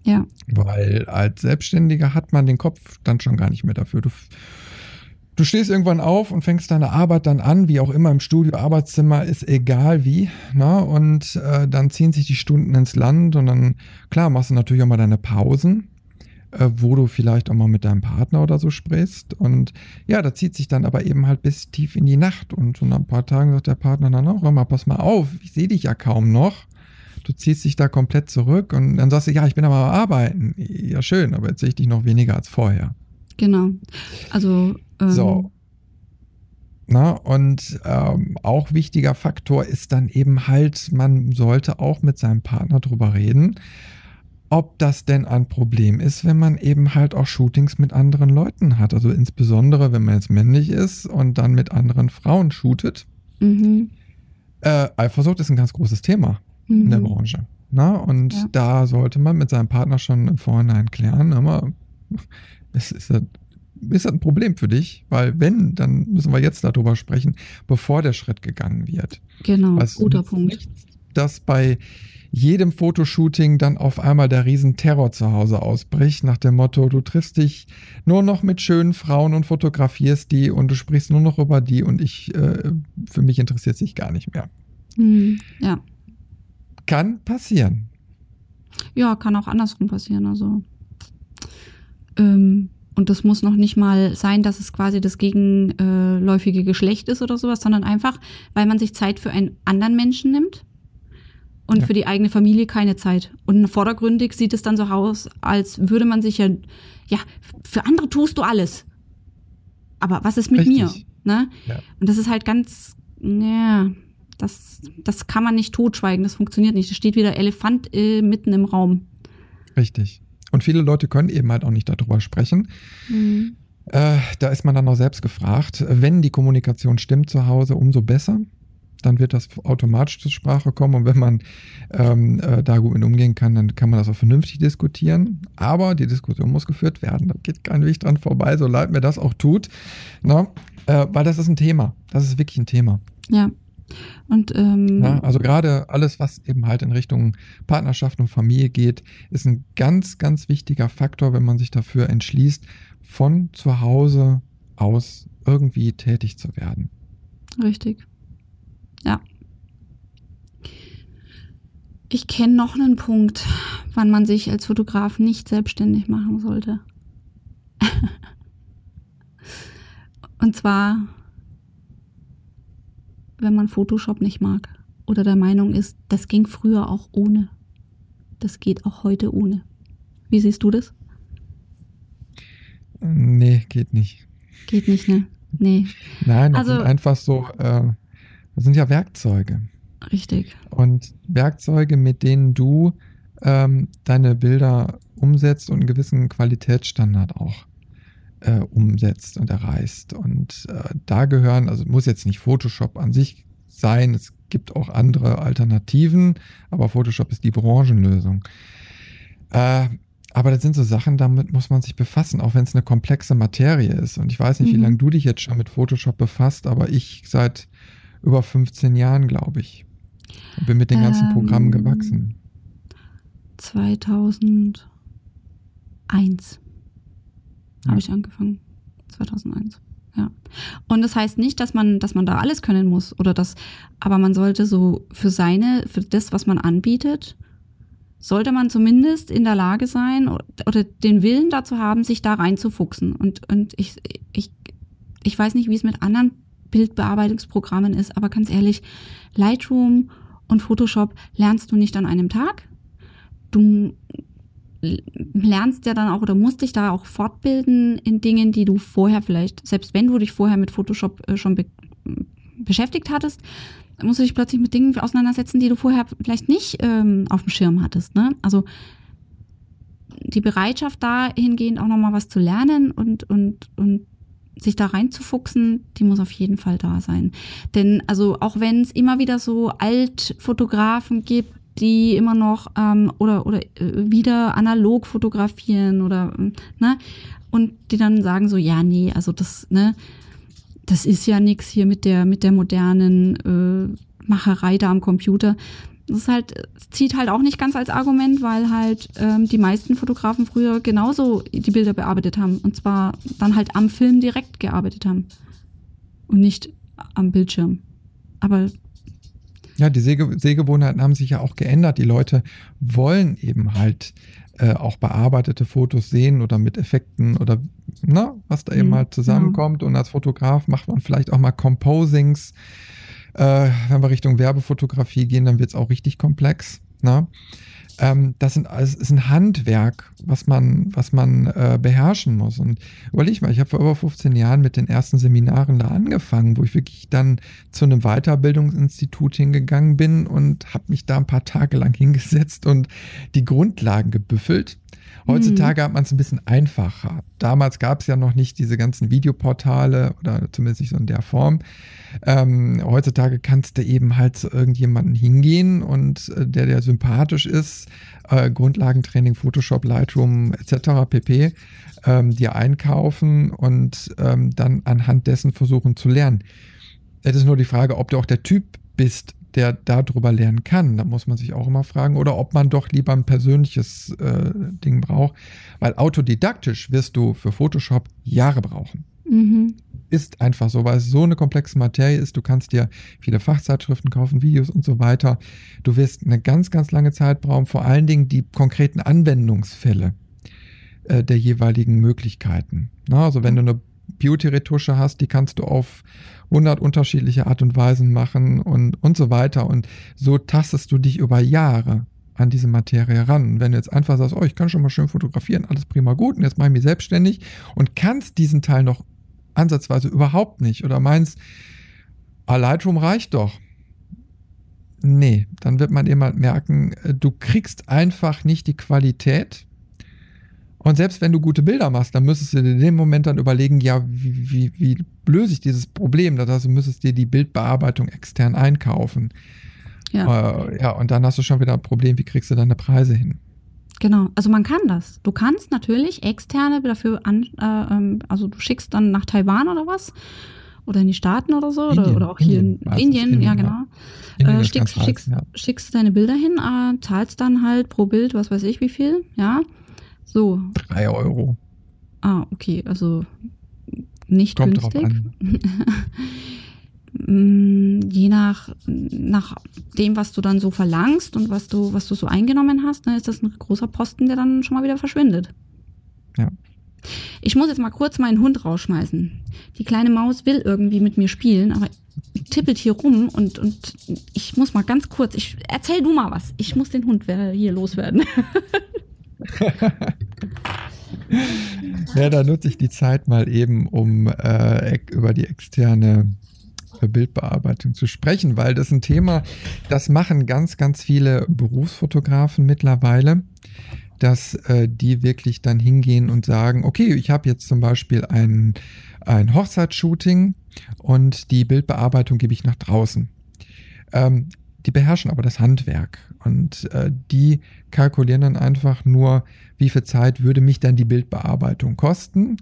Ja. Weil als Selbstständiger hat man den Kopf dann schon gar nicht mehr dafür. Du Du stehst irgendwann auf und fängst deine Arbeit dann an, wie auch immer im Studio, Arbeitszimmer, ist egal wie. Ne? Und äh, dann ziehen sich die Stunden ins Land und dann, klar, machst du natürlich auch mal deine Pausen. äh, wo du vielleicht auch mal mit deinem Partner oder so sprichst. Und ja, da zieht sich dann aber eben halt bis tief in die Nacht. Und nach ein paar Tagen sagt der Partner dann auch immer, pass mal auf, ich sehe dich ja kaum noch. Du ziehst dich da komplett zurück und dann sagst du, ja, ich bin aber am Arbeiten. Ja, schön, aber jetzt sehe ich dich noch weniger als vorher. Genau. Also. Ähm, so. Na, und ähm, auch wichtiger Faktor ist dann eben halt, man sollte auch mit seinem Partner drüber reden, ob das denn ein Problem ist, wenn man eben halt auch Shootings mit anderen Leuten hat. Also insbesondere, wenn man jetzt männlich ist und dann mit anderen Frauen shootet. Mhm. Äh, Eifersucht ist ein ganz großes Thema mhm. in der mhm. Branche. Na, und ja. da sollte man mit seinem Partner schon im Vorhinein klären, aber es ist, ist das ein Problem für dich? Weil wenn, dann müssen wir jetzt darüber sprechen, bevor der Schritt gegangen wird. Genau, Was guter Punkt. Nicht, dass bei jedem Fotoshooting dann auf einmal der Riesenterror zu Hause ausbricht, nach dem Motto, du triffst dich nur noch mit schönen Frauen und fotografierst die und du sprichst nur noch über die und ich, äh, für mich interessiert sich gar nicht mehr. Hm, ja. Kann passieren. Ja, kann auch andersrum passieren. Also ähm, und das muss noch nicht mal sein, dass es quasi das gegenläufige Geschlecht ist oder sowas, sondern einfach, weil man sich Zeit für einen anderen Menschen nimmt und ja. für die eigene Familie keine Zeit. Und vordergründig sieht es dann so aus, als würde man sich ja, ja, für andere tust du alles. Aber was ist mit Richtig. mir? Ne? Ja. Und das ist halt ganz, ja, das, das kann man nicht totschweigen, das funktioniert nicht. Da steht wieder Elefant äh, mitten im Raum. Richtig. Und viele Leute können eben halt auch nicht darüber sprechen. Mhm. Äh, da ist man dann auch selbst gefragt. Wenn die Kommunikation stimmt zu Hause, umso besser. Dann wird das automatisch zur Sprache kommen. Und wenn man ähm, äh, da gut mit umgehen kann, dann kann man das auch vernünftig diskutieren. Aber die Diskussion muss geführt werden. Da geht kein Weg dran vorbei, so leid mir das auch tut. Ne? Äh, weil das ist ein Thema. Das ist wirklich ein Thema. Ja. Und, ähm, ja, also gerade alles, was eben halt in Richtung Partnerschaft und Familie geht, ist ein ganz, ganz wichtiger Faktor, wenn man sich dafür entschließt, von zu Hause aus irgendwie tätig zu werden. Richtig. Ja. Ich kenne noch einen Punkt, wann man sich als Fotograf nicht selbstständig machen sollte. Und zwar wenn man Photoshop nicht mag oder der Meinung ist, das ging früher auch ohne. Das geht auch heute ohne. Wie siehst du das? Nee, geht nicht. Geht nicht, ne? Nee. Nein, das also, sind einfach so, äh, das sind ja Werkzeuge. Richtig. Und Werkzeuge, mit denen du ähm, deine Bilder umsetzt und einen gewissen Qualitätsstandard auch äh, umsetzt und erreichst. Und äh, da gehören, also muss jetzt nicht Photoshop an sich sein, es gibt auch andere Alternativen, aber Photoshop ist die Branchenlösung. Äh, aber das sind so Sachen, damit muss man sich befassen, auch wenn es eine komplexe Materie ist. Und ich weiß nicht, mhm. wie lange du dich jetzt schon mit Photoshop befasst, aber ich seit über 15 Jahren, glaube ich. Bin mit den ganzen ähm, Programmen gewachsen. 2001 habe ich angefangen. 2001. Ja. Und das heißt nicht, dass man, dass man da alles können muss oder das, aber man sollte so für seine, für das, was man anbietet, sollte man zumindest in der Lage sein oder den Willen dazu haben, sich da reinzufuchsen. Und, und ich, ich, ich weiß nicht, wie es mit anderen Bildbearbeitungsprogrammen ist, aber ganz ehrlich, Lightroom und Photoshop lernst du nicht an einem Tag. Du lernst ja dann auch oder musst dich da auch fortbilden in Dingen, die du vorher vielleicht, selbst wenn du dich vorher mit Photoshop äh, schon be beschäftigt hattest, musst du dich plötzlich mit Dingen auseinandersetzen, die du vorher vielleicht nicht ähm, auf dem Schirm hattest. Ne? Also die Bereitschaft dahingehend auch nochmal was zu lernen und, und, und sich da reinzufuchsen, die muss auf jeden Fall da sein. Denn also auch wenn es immer wieder so Altfotografen gibt, die immer noch ähm, oder, oder äh, wieder analog fotografieren oder, ne? Und die dann sagen so, ja, nee, also das, ne, das ist ja nichts hier mit der, mit der modernen äh, Macherei da am Computer. Das ist halt, zieht halt auch nicht ganz als Argument, weil halt ähm, die meisten Fotografen früher genauso die Bilder bearbeitet haben. Und zwar dann halt am Film direkt gearbeitet haben. Und nicht am Bildschirm. Aber Ja, die Sehge Sehgewohnheiten haben sich ja auch geändert. Die Leute wollen eben halt äh, auch bearbeitete Fotos sehen oder mit Effekten oder na, was da eben mhm. halt zusammenkommt. Ja. Und als Fotograf macht man vielleicht auch mal Composings. Äh, wenn wir Richtung Werbefotografie gehen, dann wird es auch richtig komplex. Na? Ähm, das sind, also, ist ein Handwerk, was man, was man äh, beherrschen muss. Und überleg mal, ich habe vor über 15 Jahren mit den ersten Seminaren da angefangen, wo ich wirklich dann zu einem Weiterbildungsinstitut hingegangen bin und habe mich da ein paar Tage lang hingesetzt und die Grundlagen gebüffelt. Heutzutage mhm. hat man es ein bisschen einfacher. Damals gab es ja noch nicht diese ganzen Videoportale oder zumindest nicht so in der Form. Ähm, heutzutage kannst du eben halt zu irgendjemanden hingehen und äh, der, der sympathisch ist, äh, Grundlagentraining, Photoshop, Lightroom etc. pp. Ähm, dir einkaufen und ähm, dann anhand dessen versuchen zu lernen. Es ist nur die Frage, ob du auch der Typ bist, der darüber lernen kann. Da muss man sich auch immer fragen. Oder ob man doch lieber ein persönliches äh, Ding braucht. Weil autodidaktisch wirst du für Photoshop Jahre brauchen. Mhm. Ist einfach so, weil es so eine komplexe Materie ist. Du kannst dir viele Fachzeitschriften kaufen, Videos und so weiter. Du wirst eine ganz, ganz lange Zeit brauchen. Vor allen Dingen die konkreten Anwendungsfälle äh, der jeweiligen Möglichkeiten. Na, also wenn du eine Beauty-Retusche hast, die kannst du auf 100 unterschiedliche Art und Weisen machen und, und so weiter. Und so tastest du dich über Jahre an diese Materie ran. Wenn du jetzt einfach sagst, oh, ich kann schon mal schön fotografieren, alles prima gut, und jetzt mache ich mich selbstständig und kannst diesen Teil noch ansatzweise überhaupt nicht oder meinst, ah, Lightroom reicht doch. Nee, dann wird man eben halt merken, äh, du kriegst einfach nicht die Qualität, und selbst wenn du gute Bilder machst, dann müsstest du dir in dem Moment dann überlegen, ja, wie, wie, wie löse ich dieses Problem? Das heißt, du müsstest dir die Bildbearbeitung extern einkaufen. Ja. Äh, ja, und dann hast du schon wieder ein Problem, wie kriegst du deine Preise hin? Genau, also man kann das. Du kannst natürlich externe dafür an, äh, ähm, also du schickst dann nach Taiwan oder was oder in die Staaten oder so Indien, oder, oder auch hier Indien, in Indien, Indien, ja genau. Indien äh, schickst, schickst, ja. schickst deine Bilder hin, äh, zahlst dann halt pro Bild, was weiß ich wie viel, ja. So. Drei Euro. Ah, okay, also nicht Kommt günstig. Drauf an. Mm, je nach, nach dem, was du dann so verlangst und was du, was du so eingenommen hast, ne, ist das ein großer Posten, der dann schon mal wieder verschwindet. Ja. Ich muss jetzt mal kurz meinen Hund rausschmeißen. Die kleine Maus will irgendwie mit mir spielen, aber tippelt hier rum und, und ich muss mal ganz kurz, ich erzähl du mal was. Ich muss den Hund hier loswerden. ja, da nutze ich die Zeit mal eben, um äh, über die externe äh, Bildbearbeitung zu sprechen, weil das ein Thema, das machen ganz, ganz viele Berufsfotografen mittlerweile, dass äh, die wirklich dann hingehen und sagen, okay, ich habe jetzt zum Beispiel ein, ein Hochzeitsshooting und die Bildbearbeitung gebe ich nach draußen. Ähm, die beherrschen aber das Handwerk und äh, die kalkulieren dann einfach nur, wie viel Zeit würde mich dann die Bildbearbeitung kosten.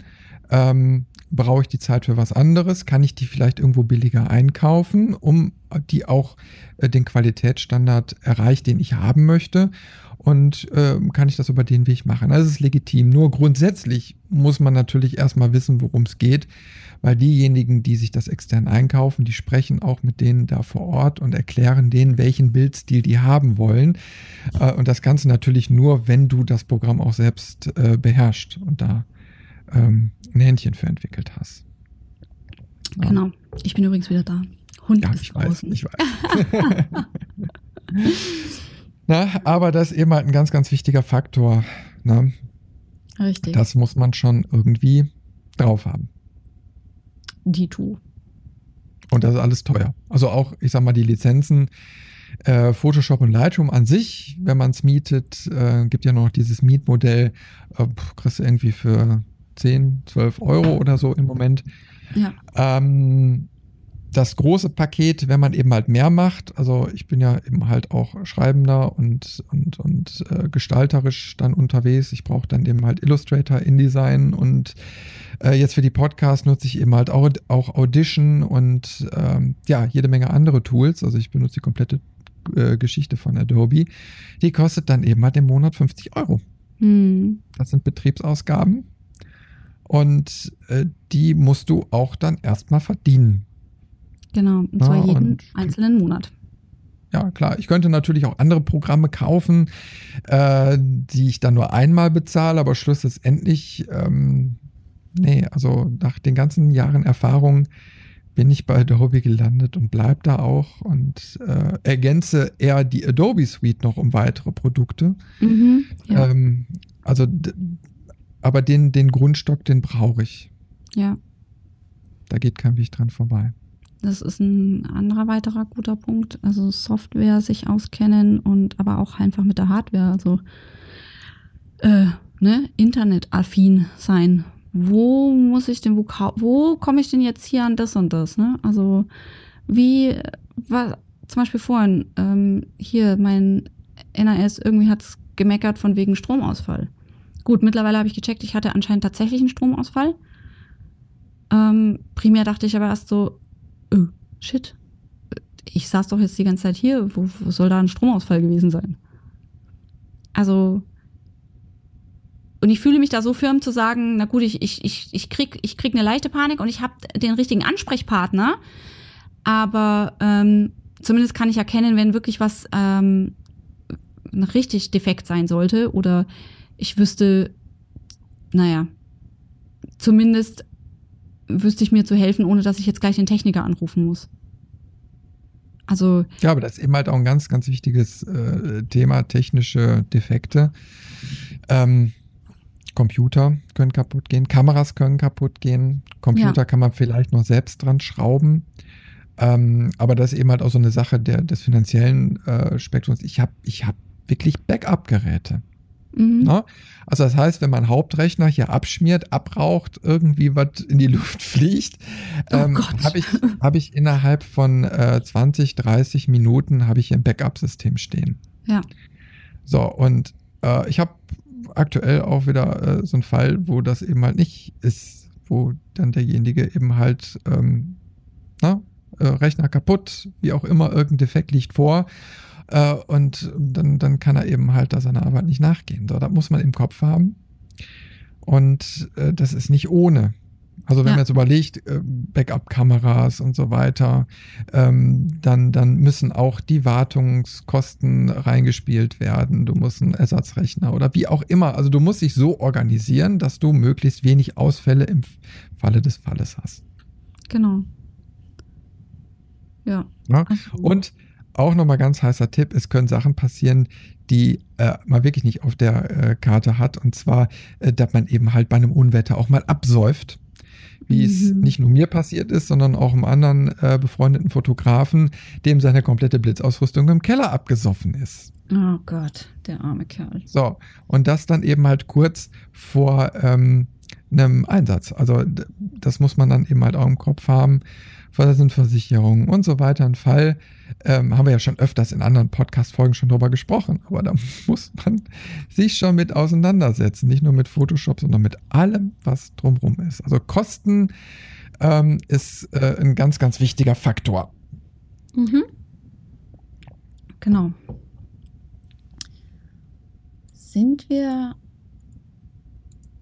Ähm, brauche ich die Zeit für was anderes? Kann ich die vielleicht irgendwo billiger einkaufen, um die auch äh, den Qualitätsstandard erreicht, den ich haben möchte? Und äh, kann ich das über den Weg machen? Also es ist legitim. Nur grundsätzlich muss man natürlich erstmal wissen, worum es geht weil diejenigen, die sich das extern einkaufen, die sprechen auch mit denen da vor Ort und erklären denen, welchen Bildstil die haben wollen. Äh, und das Ganze natürlich nur, wenn du das Programm auch selbst äh, beherrscht und da ähm, ein Händchen für entwickelt hast. Ja. Genau. Ich bin übrigens wieder da. Hund ja, ist ich draußen. weiß, ich weiß. Na, aber das ist eben halt ein ganz, ganz wichtiger Faktor. Ne? Richtig. Das muss man schon irgendwie drauf haben. Dito. Und das ist alles teuer. Also auch, ich sag mal, die Lizenzen, äh, Photoshop und Lightroom an sich, wenn man es mietet, äh, gibt ja noch dieses Mietmodell, äh, kriegst du irgendwie für 10, 12 Euro oder so im Moment. Ja. Ähm, das große Paket, wenn man eben halt mehr macht, also ich bin ja eben halt auch Schreibender und, und, und äh, gestalterisch dann unterwegs. Ich brauche dann eben halt Illustrator, InDesign und äh, jetzt für die Podcasts nutze ich eben halt auch, auch Audition und ähm, ja, jede Menge andere Tools. Also ich benutze die komplette äh, Geschichte von Adobe. Die kostet dann eben halt im Monat 50 Euro. Hm. Das sind Betriebsausgaben. Und äh, die musst du auch dann erstmal verdienen. Genau, und zwar ja, jeden und, einzelnen Monat. ja, klar. Ich könnte natürlich auch andere Programme kaufen, äh, die ich dann nur einmal bezahle, aber schlussendlich, ähm, nee, also nach den ganzen Jahren Erfahrung bin ich bei Adobe gelandet und bleib da auch und äh, ergänze eher die Adobe Suite noch um weitere Produkte. Mhm, ja. ähm, also, aber den, den Grundstock, den brauche ich. Ja. Da geht kein Weg dran vorbei. Das ist ein anderer weiterer guter Punkt. Also Software sich auskennen und aber auch einfach mit der Hardware. Also äh, ne, internetaffin sein. Wo muss ich denn, wo, wo komme ich denn jetzt hier an das und das? Ne? Also wie, war zum Beispiel vorhin, ähm, hier mein NAS irgendwie hat es gemeckert von wegen Stromausfall. Gut, mittlerweile habe ich gecheckt, ich hatte anscheinend tatsächlich einen Stromausfall. Ähm, primär dachte ich aber erst so, oh, shit, ich saß doch jetzt die ganze Zeit hier, wo, wo soll da ein Stromausfall gewesen sein? Also, und ich fühle mich da so firm zu sagen, na gut, ich, ich, ich, ich, krieg, ich krieg eine leichte Panik und ich habe den richtigen Ansprechpartner, aber ähm, zumindest kann ich erkennen, wenn wirklich was ähm, richtig defekt sein sollte oder ich wüsste, naja, zumindest wüsste ich mir zu helfen, ohne dass ich jetzt gleich den Techniker anrufen muss. Also. Ja, aber das ist eben halt auch ein ganz, ganz wichtiges äh, Thema, technische Defekte. Ähm, Computer können kaputt gehen, Kameras können kaputt gehen, Computer ja. kann man vielleicht noch selbst dran schrauben. Ähm, aber das ist eben halt auch so eine Sache der, des finanziellen äh, Spektrums. Ich habe ich hab wirklich Backup-Geräte. Mhm. Ne? Also das heißt, wenn mein Hauptrechner hier abschmiert, abraucht, irgendwie was in die Luft fliegt, oh ähm, habe ich, hab ich innerhalb von äh, 20, 30 Minuten habe ich hier ein Backup-System stehen. Ja. So, und äh, ich habe aktuell auch wieder äh, so einen Fall, wo das eben halt nicht ist, wo dann derjenige eben halt ähm, na, äh, Rechner kaputt, wie auch immer, irgendein Defekt liegt vor äh, und dann, dann kann er eben halt da seiner Arbeit nicht nachgehen. So, das muss man im Kopf haben. Und äh, das ist nicht ohne. Also wenn ja. man jetzt überlegt, äh, Backup-Kameras und so weiter, ähm, dann, dann müssen auch die Wartungskosten reingespielt werden. Du musst einen Ersatzrechner oder wie auch immer. Also du musst dich so organisieren, dass du möglichst wenig Ausfälle im Falle des Falles hast. Genau. Ja. ja? Und auch nochmal ganz heißer Tipp, es können Sachen passieren, die äh, man wirklich nicht auf der äh, Karte hat. Und zwar, äh, dass man eben halt bei einem Unwetter auch mal absäuft. Wie mhm. es nicht nur mir passiert ist, sondern auch einem anderen äh, befreundeten Fotografen, dem seine komplette Blitzausrüstung im Keller abgesoffen ist. Oh Gott, der arme Kerl. So, und das dann eben halt kurz vor ähm, einem Einsatz. Also das muss man dann eben halt auch im Kopf haben. Versicherungen und so weiter. Ein Fall ähm, haben wir ja schon öfters in anderen Podcast-Folgen schon drüber gesprochen. Aber da muss man sich schon mit auseinandersetzen. Nicht nur mit Photoshop, sondern mit allem, was drumherum ist. Also Kosten ähm, ist äh, ein ganz, ganz wichtiger Faktor. Mhm. Genau. Sind wir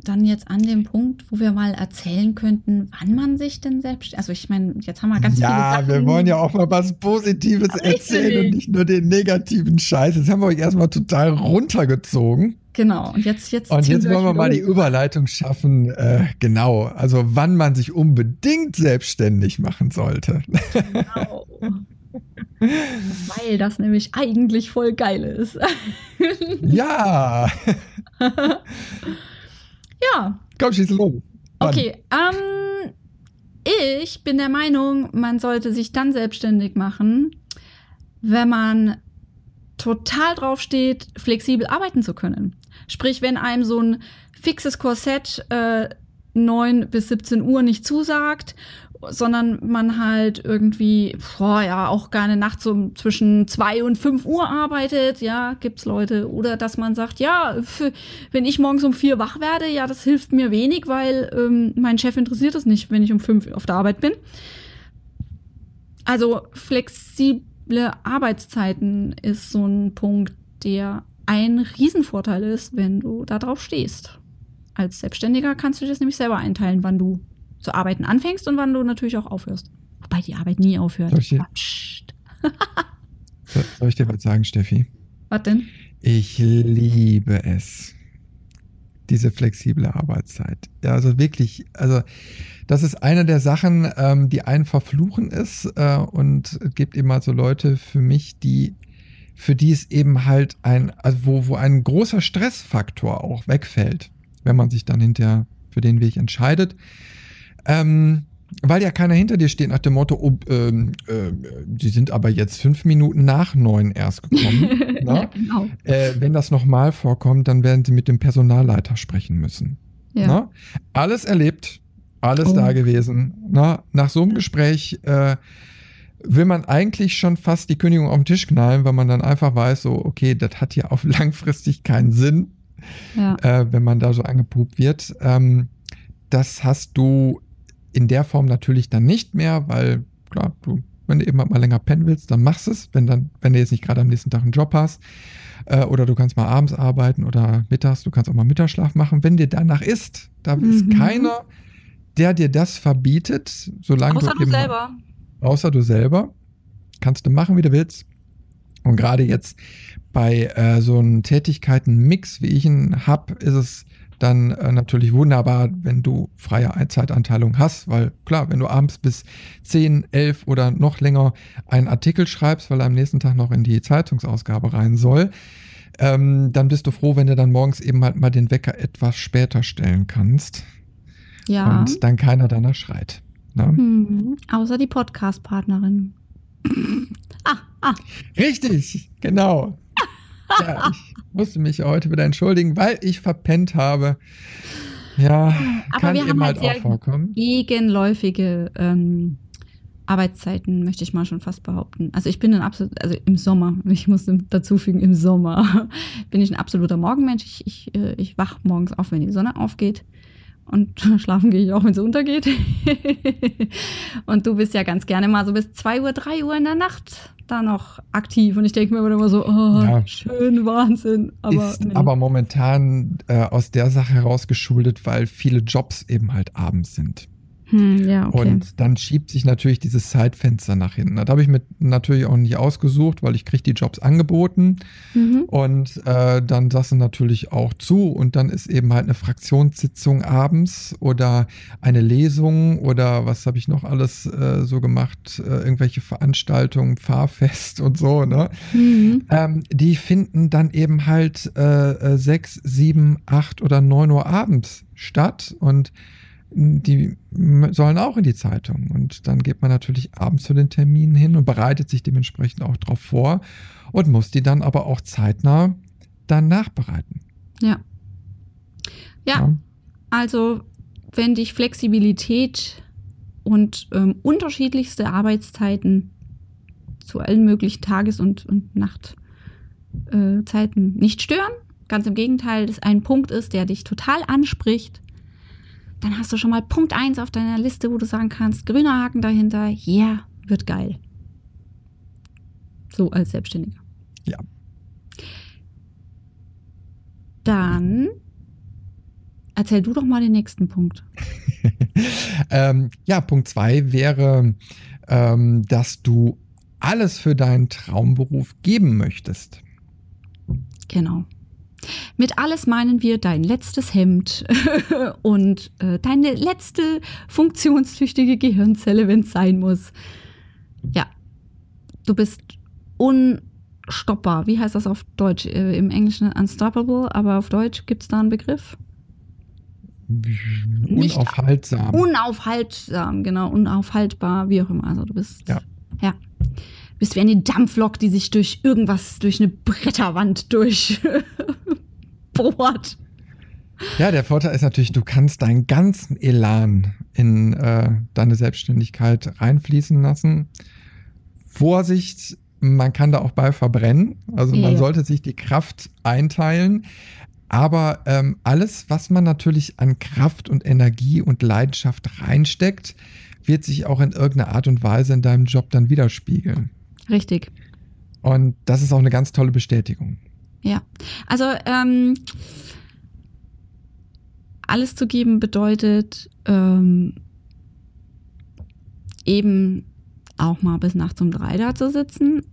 dann jetzt an dem Punkt, wo wir mal erzählen könnten, wann man sich denn selbst. Also ich meine, jetzt haben wir ganz ja, viele Sachen. Ja, wir wollen ja auch mal was Positives erzählen und nicht nur den negativen Scheiß. Jetzt haben wir euch erstmal total runtergezogen. Genau, und jetzt, jetzt, und jetzt wollen wir mal die Überleitung schaffen. Äh, genau, also wann man sich unbedingt selbstständig machen sollte. Genau. Weil das nämlich eigentlich voll geil ist. ja. Ja. Komm, schieß los. Okay, ähm, ich bin der Meinung, man sollte sich dann selbstständig machen, wenn man total drauf steht, flexibel arbeiten zu können. Sprich, wenn einem so ein fixes Korsett äh, 9 bis 17 Uhr nicht zusagt sondern man halt irgendwie, boah, ja, auch gerne nachts so zwischen zwei und fünf Uhr arbeitet, ja, gibt's Leute. Oder dass man sagt, ja, wenn ich morgens um vier wach werde, ja, das hilft mir wenig, weil ähm, mein Chef interessiert es nicht, wenn ich um fünf auf der Arbeit bin. Also flexible Arbeitszeiten ist so ein Punkt, der ein Riesenvorteil ist, wenn du da drauf stehst. Als Selbstständiger kannst du das nämlich selber einteilen, wann du zu arbeiten anfängst und wann du natürlich auch aufhörst. Wobei die Arbeit nie aufhört. Soll ich, dir, soll ich dir was sagen, Steffi? Was denn? Ich liebe es. Diese flexible Arbeitszeit. Ja, also wirklich, also das ist eine der Sachen, ähm, die einen verfluchen ist. Äh, und es gibt eben also Leute für mich, die, für die es eben halt ein, also wo, wo ein großer Stressfaktor auch wegfällt, wenn man sich dann hinterher für den Weg entscheidet. Ähm, weil ja keiner hinter dir steht nach dem Motto, oh, ähm, äh, die sind aber jetzt fünf Minuten nach neun erst gekommen. ja, genau. äh, wenn das nochmal vorkommt, dann werden sie mit dem Personalleiter sprechen müssen. Ja. Na? Alles erlebt, alles oh. da gewesen. Na? Nach so einem Gespräch äh, will man eigentlich schon fast die Kündigung auf den Tisch knallen, weil man dann einfach weiß, so, okay, das hat ja auf langfristig keinen Sinn, ja. äh, wenn man da so angepupt wird. Ähm, das hast du in der Form natürlich dann nicht mehr, weil klar, du, wenn du eben mal länger pennen willst, dann machst es, wenn dann, wenn du jetzt nicht gerade am nächsten Tag einen Job hast. Äh, oder du kannst mal abends arbeiten oder mittags, du kannst auch mal Mittagsschlaf machen. Wenn dir danach ist, da mhm. ist keiner, der dir das verbietet, solange außer du, du selber. Außer du selber. Kannst du machen, wie du willst. Und gerade jetzt bei äh, so einem Tätigkeiten-Mix, wie ich ihn habe, ist es dann äh, natürlich wunderbar, wenn du freie Zeitanteilung hast, weil klar, wenn du abends bis 10, 11 oder noch länger einen Artikel schreibst, weil er am nächsten Tag noch in die Zeitungsausgabe rein soll, ähm, dann bist du froh, wenn du dann morgens eben halt mal den Wecker etwas später stellen kannst. Ja. Und dann keiner danach schreit. Ne? Hm, außer die Podcast-Partnerin. ah, ah. Richtig, genau. Ja, ich musste mich heute wieder entschuldigen, weil ich verpennt habe. Ja, aber kann wir eben haben halt, halt auch vorkommen. Gegenläufige ähm, Arbeitszeiten, möchte ich mal schon fast behaupten. Also ich bin ein absolut, also im Sommer, ich muss dazu fügen, im Sommer bin ich ein absoluter Morgenmensch. Ich, ich, äh, ich wach morgens auf, wenn die Sonne aufgeht. Und schlafen gehe ich auch, wenn es untergeht. und du bist ja ganz gerne mal so bis 2 Uhr, 3 Uhr in der Nacht da noch aktiv. Und ich denke mir immer so, oh, ja. schön, Wahnsinn. Aber, ist nee. aber momentan äh, aus der Sache heraus geschuldet, weil viele Jobs eben halt abends sind. Hm, ja, okay. Und dann schiebt sich natürlich dieses Zeitfenster nach hinten. Das habe ich mir natürlich auch nicht ausgesucht, weil ich kriege die Jobs angeboten. Mhm. Und äh, dann du natürlich auch zu. Und dann ist eben halt eine Fraktionssitzung abends oder eine Lesung oder was habe ich noch alles äh, so gemacht? Äh, irgendwelche Veranstaltungen, Fahrfest und so, ne? Mhm. Ähm, die finden dann eben halt äh, äh, sechs, sieben, acht oder neun Uhr abends statt. Und die sollen auch in die Zeitung. Und dann geht man natürlich abends zu den Terminen hin und bereitet sich dementsprechend auch darauf vor und muss die dann aber auch zeitnah dann nachbereiten. Ja. Ja, ja. also wenn dich Flexibilität und ähm, unterschiedlichste Arbeitszeiten zu allen möglichen Tages- und, und Nachtzeiten äh, nicht stören, ganz im Gegenteil, das ein Punkt ist, der dich total anspricht, dann hast du schon mal Punkt 1 auf deiner Liste, wo du sagen kannst, grüner Haken dahinter, ja, yeah, wird geil. So als Selbstständiger. Ja. Dann erzähl du doch mal den nächsten Punkt. ähm, ja, Punkt 2 wäre, ähm, dass du alles für deinen Traumberuf geben möchtest. Genau. Mit alles meinen wir dein letztes Hemd und äh, deine letzte funktionstüchtige Gehirnzelle, wenn es sein muss. Ja, du bist unstoppbar. Wie heißt das auf Deutsch? Äh, Im Englischen unstoppable, aber auf Deutsch gibt es da einen Begriff? Unaufhaltsam. Nicht unaufhaltsam, genau, unaufhaltbar, wie auch immer. Also du bist. Ja. ja bist wie eine Dampflok, die sich durch irgendwas, durch eine Bretterwand durchbohrt. Ja, der Vorteil ist natürlich, du kannst deinen ganzen Elan in äh, deine Selbstständigkeit reinfließen lassen. Vorsicht, man kann da auch bei verbrennen. Also man ja. sollte sich die Kraft einteilen. Aber ähm, alles, was man natürlich an Kraft und Energie und Leidenschaft reinsteckt, wird sich auch in irgendeiner Art und Weise in deinem Job dann widerspiegeln. Richtig. Und das ist auch eine ganz tolle Bestätigung. Ja, also ähm, alles zu geben bedeutet ähm, eben auch mal bis nachts um drei da zu sitzen.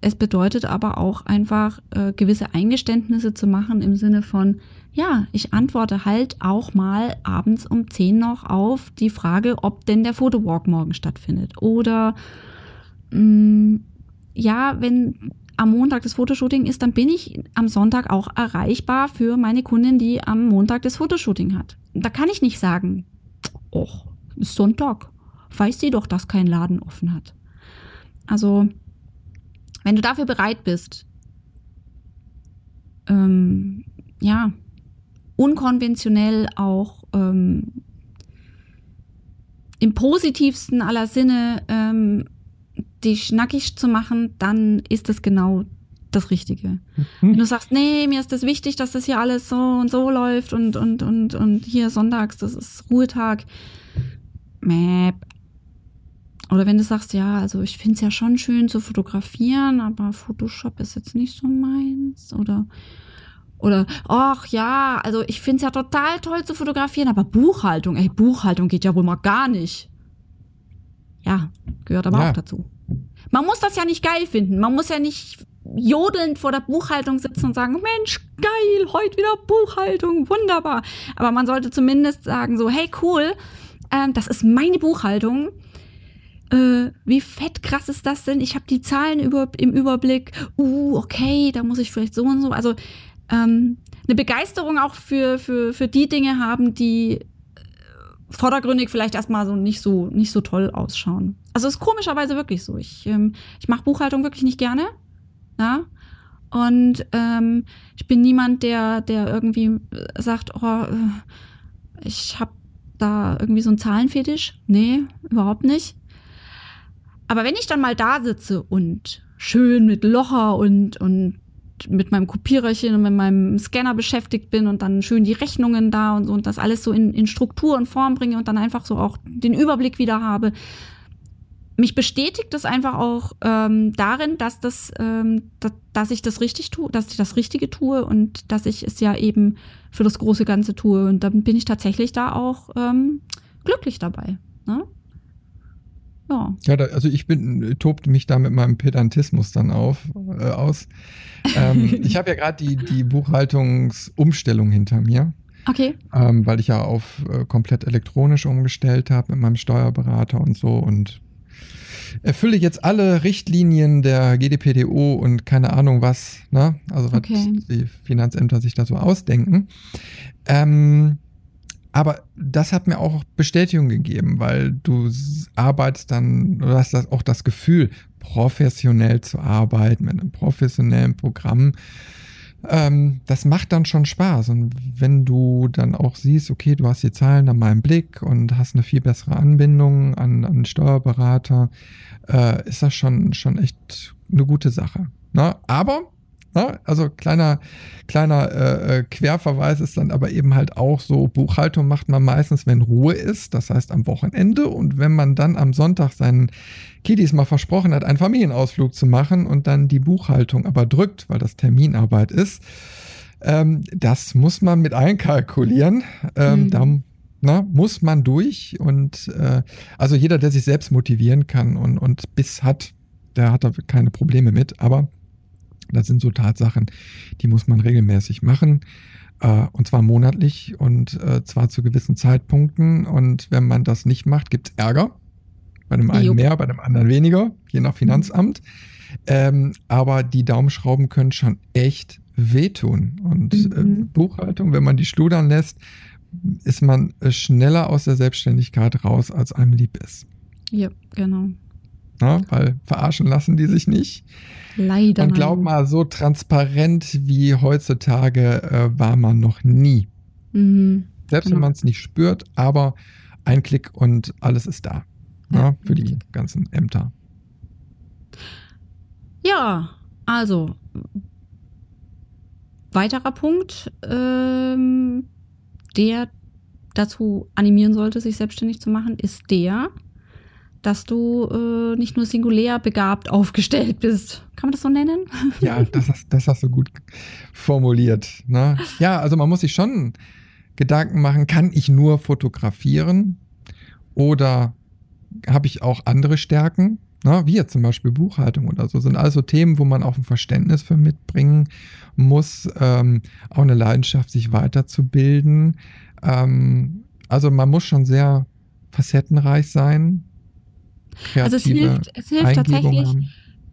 es bedeutet aber auch einfach äh, gewisse Eingeständnisse zu machen im Sinne von, ja, ich antworte halt auch mal abends um 10 noch auf die Frage, ob denn der Fotowalk morgen stattfindet. Oder ja, wenn am Montag das Fotoshooting ist, dann bin ich am Sonntag auch erreichbar für meine Kundin, die am Montag das Fotoshooting hat. Da kann ich nicht sagen, ist Sonntag. Weiß sie doch, dass kein Laden offen hat. Also, wenn du dafür bereit bist, ähm, ja, unkonventionell auch ähm, im positivsten aller Sinne ähm, dich schnackig zu machen, dann ist das genau das Richtige. Mhm. Wenn du sagst, nee, mir ist das wichtig, dass das hier alles so und so läuft und, und, und, und hier sonntags, das ist Ruhetag. Mäp. Oder wenn du sagst, ja, also ich finde es ja schon schön zu fotografieren, aber Photoshop ist jetzt nicht so meins. Oder, oder, ach ja, also ich finde es ja total toll zu fotografieren, aber Buchhaltung, ey, Buchhaltung geht ja wohl mal gar nicht. Ja, gehört aber ja. auch dazu. Man muss das ja nicht geil finden. Man muss ja nicht jodelnd vor der Buchhaltung sitzen und sagen, Mensch, geil, heute wieder Buchhaltung, wunderbar. Aber man sollte zumindest sagen so, hey, cool, ähm, das ist meine Buchhaltung. Äh, wie fett krass ist das denn? Ich habe die Zahlen über, im Überblick. Uh, okay, da muss ich vielleicht so und so. Also ähm, eine Begeisterung auch für, für, für die Dinge haben, die vordergründig vielleicht erstmal so nicht so nicht so toll ausschauen. Also ist komischerweise wirklich so. Ich, ähm, ich mache Buchhaltung wirklich nicht gerne. Ja? Und ähm, ich bin niemand, der, der irgendwie sagt, oh, äh, ich habe da irgendwie so einen Zahlenfetisch. Nee, überhaupt nicht. Aber wenn ich dann mal da sitze und schön mit Locher und, und mit meinem Kopiererchen und mit meinem Scanner beschäftigt bin und dann schön die Rechnungen da und so und das alles so in, in Struktur und Form bringe und dann einfach so auch den Überblick wieder habe. Mich bestätigt das einfach auch ähm, darin, dass das, ähm, dass, dass ich das richtig tue, dass ich das Richtige tue und dass ich es ja eben für das große Ganze tue. Und dann bin ich tatsächlich da auch ähm, glücklich dabei. Ne? Ja. ja da, also ich bin, tobt mich da mit meinem Pedantismus dann auf, äh, aus. Ähm, ich habe ja gerade die, die Buchhaltungsumstellung hinter mir. Okay. Ähm, weil ich ja auf äh, komplett elektronisch umgestellt habe mit meinem Steuerberater und so und erfülle jetzt alle Richtlinien der GDPDO und keine Ahnung was, ne? Also was okay. die Finanzämter sich da so ausdenken. Ähm, aber das hat mir auch Bestätigung gegeben, weil du arbeitest dann, du hast das, auch das Gefühl, professionell zu arbeiten mit einem professionellen Programm. Ähm, das macht dann schon Spaß. Und wenn du dann auch siehst, okay, du hast die Zahlen an meinem Blick und hast eine viel bessere Anbindung an, an Steuerberater, äh, ist das schon, schon echt eine gute Sache. Ne? aber Ne? Also kleiner, kleiner äh, äh, Querverweis ist dann aber eben halt auch so, Buchhaltung macht man meistens, wenn Ruhe ist, das heißt am Wochenende. Und wenn man dann am Sonntag seinen Kiddies mal versprochen hat, einen Familienausflug zu machen und dann die Buchhaltung aber drückt, weil das Terminarbeit ist, ähm, das muss man mit einkalkulieren. Ähm, mhm. Da na, muss man durch. Und äh, also jeder, der sich selbst motivieren kann und, und Biss hat, der hat da keine Probleme mit. Aber das sind so Tatsachen, die muss man regelmäßig machen. Äh, und zwar monatlich und äh, zwar zu gewissen Zeitpunkten. Und wenn man das nicht macht, gibt es Ärger. Bei dem einen mehr, bei dem anderen weniger, je nach Finanzamt. Ähm, aber die Daumenschrauben können schon echt wehtun. Und äh, mhm. äh, Buchhaltung, wenn man die schludern lässt, ist man schneller aus der Selbstständigkeit raus, als einem lieb ist. Ja, genau. Na, weil verarschen lassen die sich nicht. Leider. Und glaub mal, so transparent wie heutzutage äh, war man noch nie. Mhm. Selbst genau. wenn man es nicht spürt, aber ein Klick und alles ist da. Ja, ja, für die ganzen Ämter. Ja, also weiterer Punkt, ähm, der dazu animieren sollte, sich selbstständig zu machen, ist der, dass du äh, nicht nur singulär begabt aufgestellt bist. Kann man das so nennen? Ja, das hast, das hast du gut formuliert. Ne? Ja, also man muss sich schon Gedanken machen, kann ich nur fotografieren oder habe ich auch andere Stärken? Wie jetzt zum Beispiel Buchhaltung oder so, sind also Themen, wo man auch ein Verständnis für mitbringen muss, ähm, auch eine Leidenschaft, sich weiterzubilden. Ähm, also man muss schon sehr facettenreich sein. Also es hilft, es hilft tatsächlich, haben.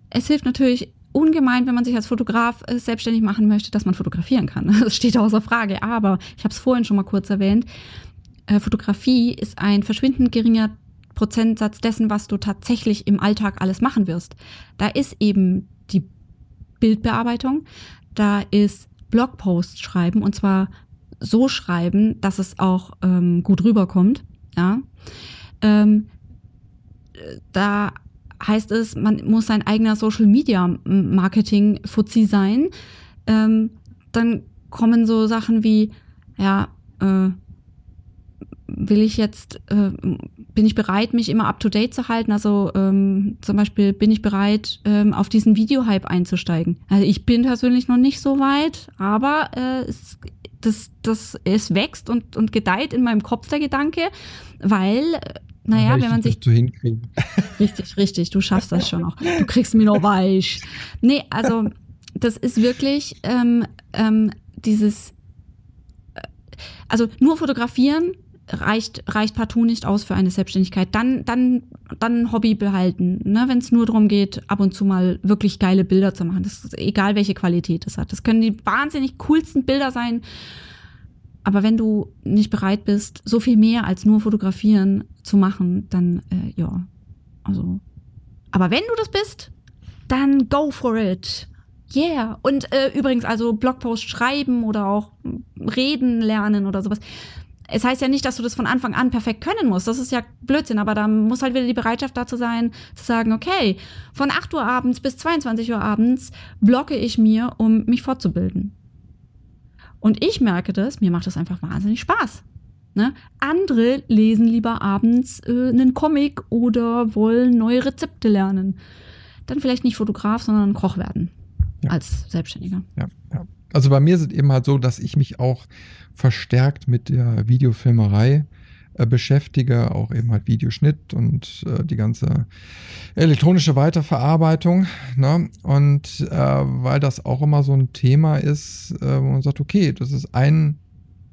es hilft natürlich ungemein, wenn man sich als Fotograf äh, selbstständig machen möchte, dass man fotografieren kann. Das steht außer Frage. Aber ich habe es vorhin schon mal kurz erwähnt. Äh, Fotografie ist ein verschwindend geringer Prozentsatz dessen, was du tatsächlich im Alltag alles machen wirst. Da ist eben die Bildbearbeitung, da ist Blogpost schreiben und zwar so schreiben, dass es auch ähm, gut rüberkommt. Ja. Ähm, da heißt es, man muss sein eigener Social Media Marketing Fuzzi sein. Ähm, dann kommen so Sachen wie, ja, äh, will ich jetzt, äh, bin ich bereit, mich immer up to date zu halten? Also ähm, zum Beispiel bin ich bereit, ähm, auf diesen Videohype einzusteigen. Also ich bin persönlich noch nicht so weit, aber äh, es, das, das, es wächst und, und gedeiht in meinem Kopf der Gedanke, weil naja, wenn man sich. Du hinkriegen. Richtig, richtig, du schaffst das schon noch. Du kriegst mir noch weich. Nee, also das ist wirklich ähm, ähm, dieses. Äh, also nur fotografieren reicht, reicht partout nicht aus für eine Selbstständigkeit. Dann, dann, dann Hobby behalten. Ne? Wenn es nur darum geht, ab und zu mal wirklich geile Bilder zu machen. Das ist egal, welche Qualität das hat. Das können die wahnsinnig coolsten Bilder sein. Aber wenn du nicht bereit bist, so viel mehr als nur fotografieren zu machen, dann äh, ja, also. Aber wenn du das bist, dann go for it. Yeah. Und äh, übrigens, also Blogpost schreiben oder auch reden lernen oder sowas. Es heißt ja nicht, dass du das von Anfang an perfekt können musst. Das ist ja Blödsinn, aber da muss halt wieder die Bereitschaft dazu sein, zu sagen, okay, von 8 Uhr abends bis 22 Uhr abends blocke ich mir, um mich fortzubilden. Und ich merke das, mir macht das einfach wahnsinnig Spaß. Ne? Andere lesen lieber abends äh, einen Comic oder wollen neue Rezepte lernen. Dann vielleicht nicht Fotograf, sondern Koch werden ja. als Selbstständiger. Ja, ja. Also bei mir ist es eben halt so, dass ich mich auch verstärkt mit der Videofilmerei äh, beschäftige, auch eben halt Videoschnitt und äh, die ganze elektronische Weiterverarbeitung. Ne? Und äh, weil das auch immer so ein Thema ist, äh, wo man sagt, okay, das ist ein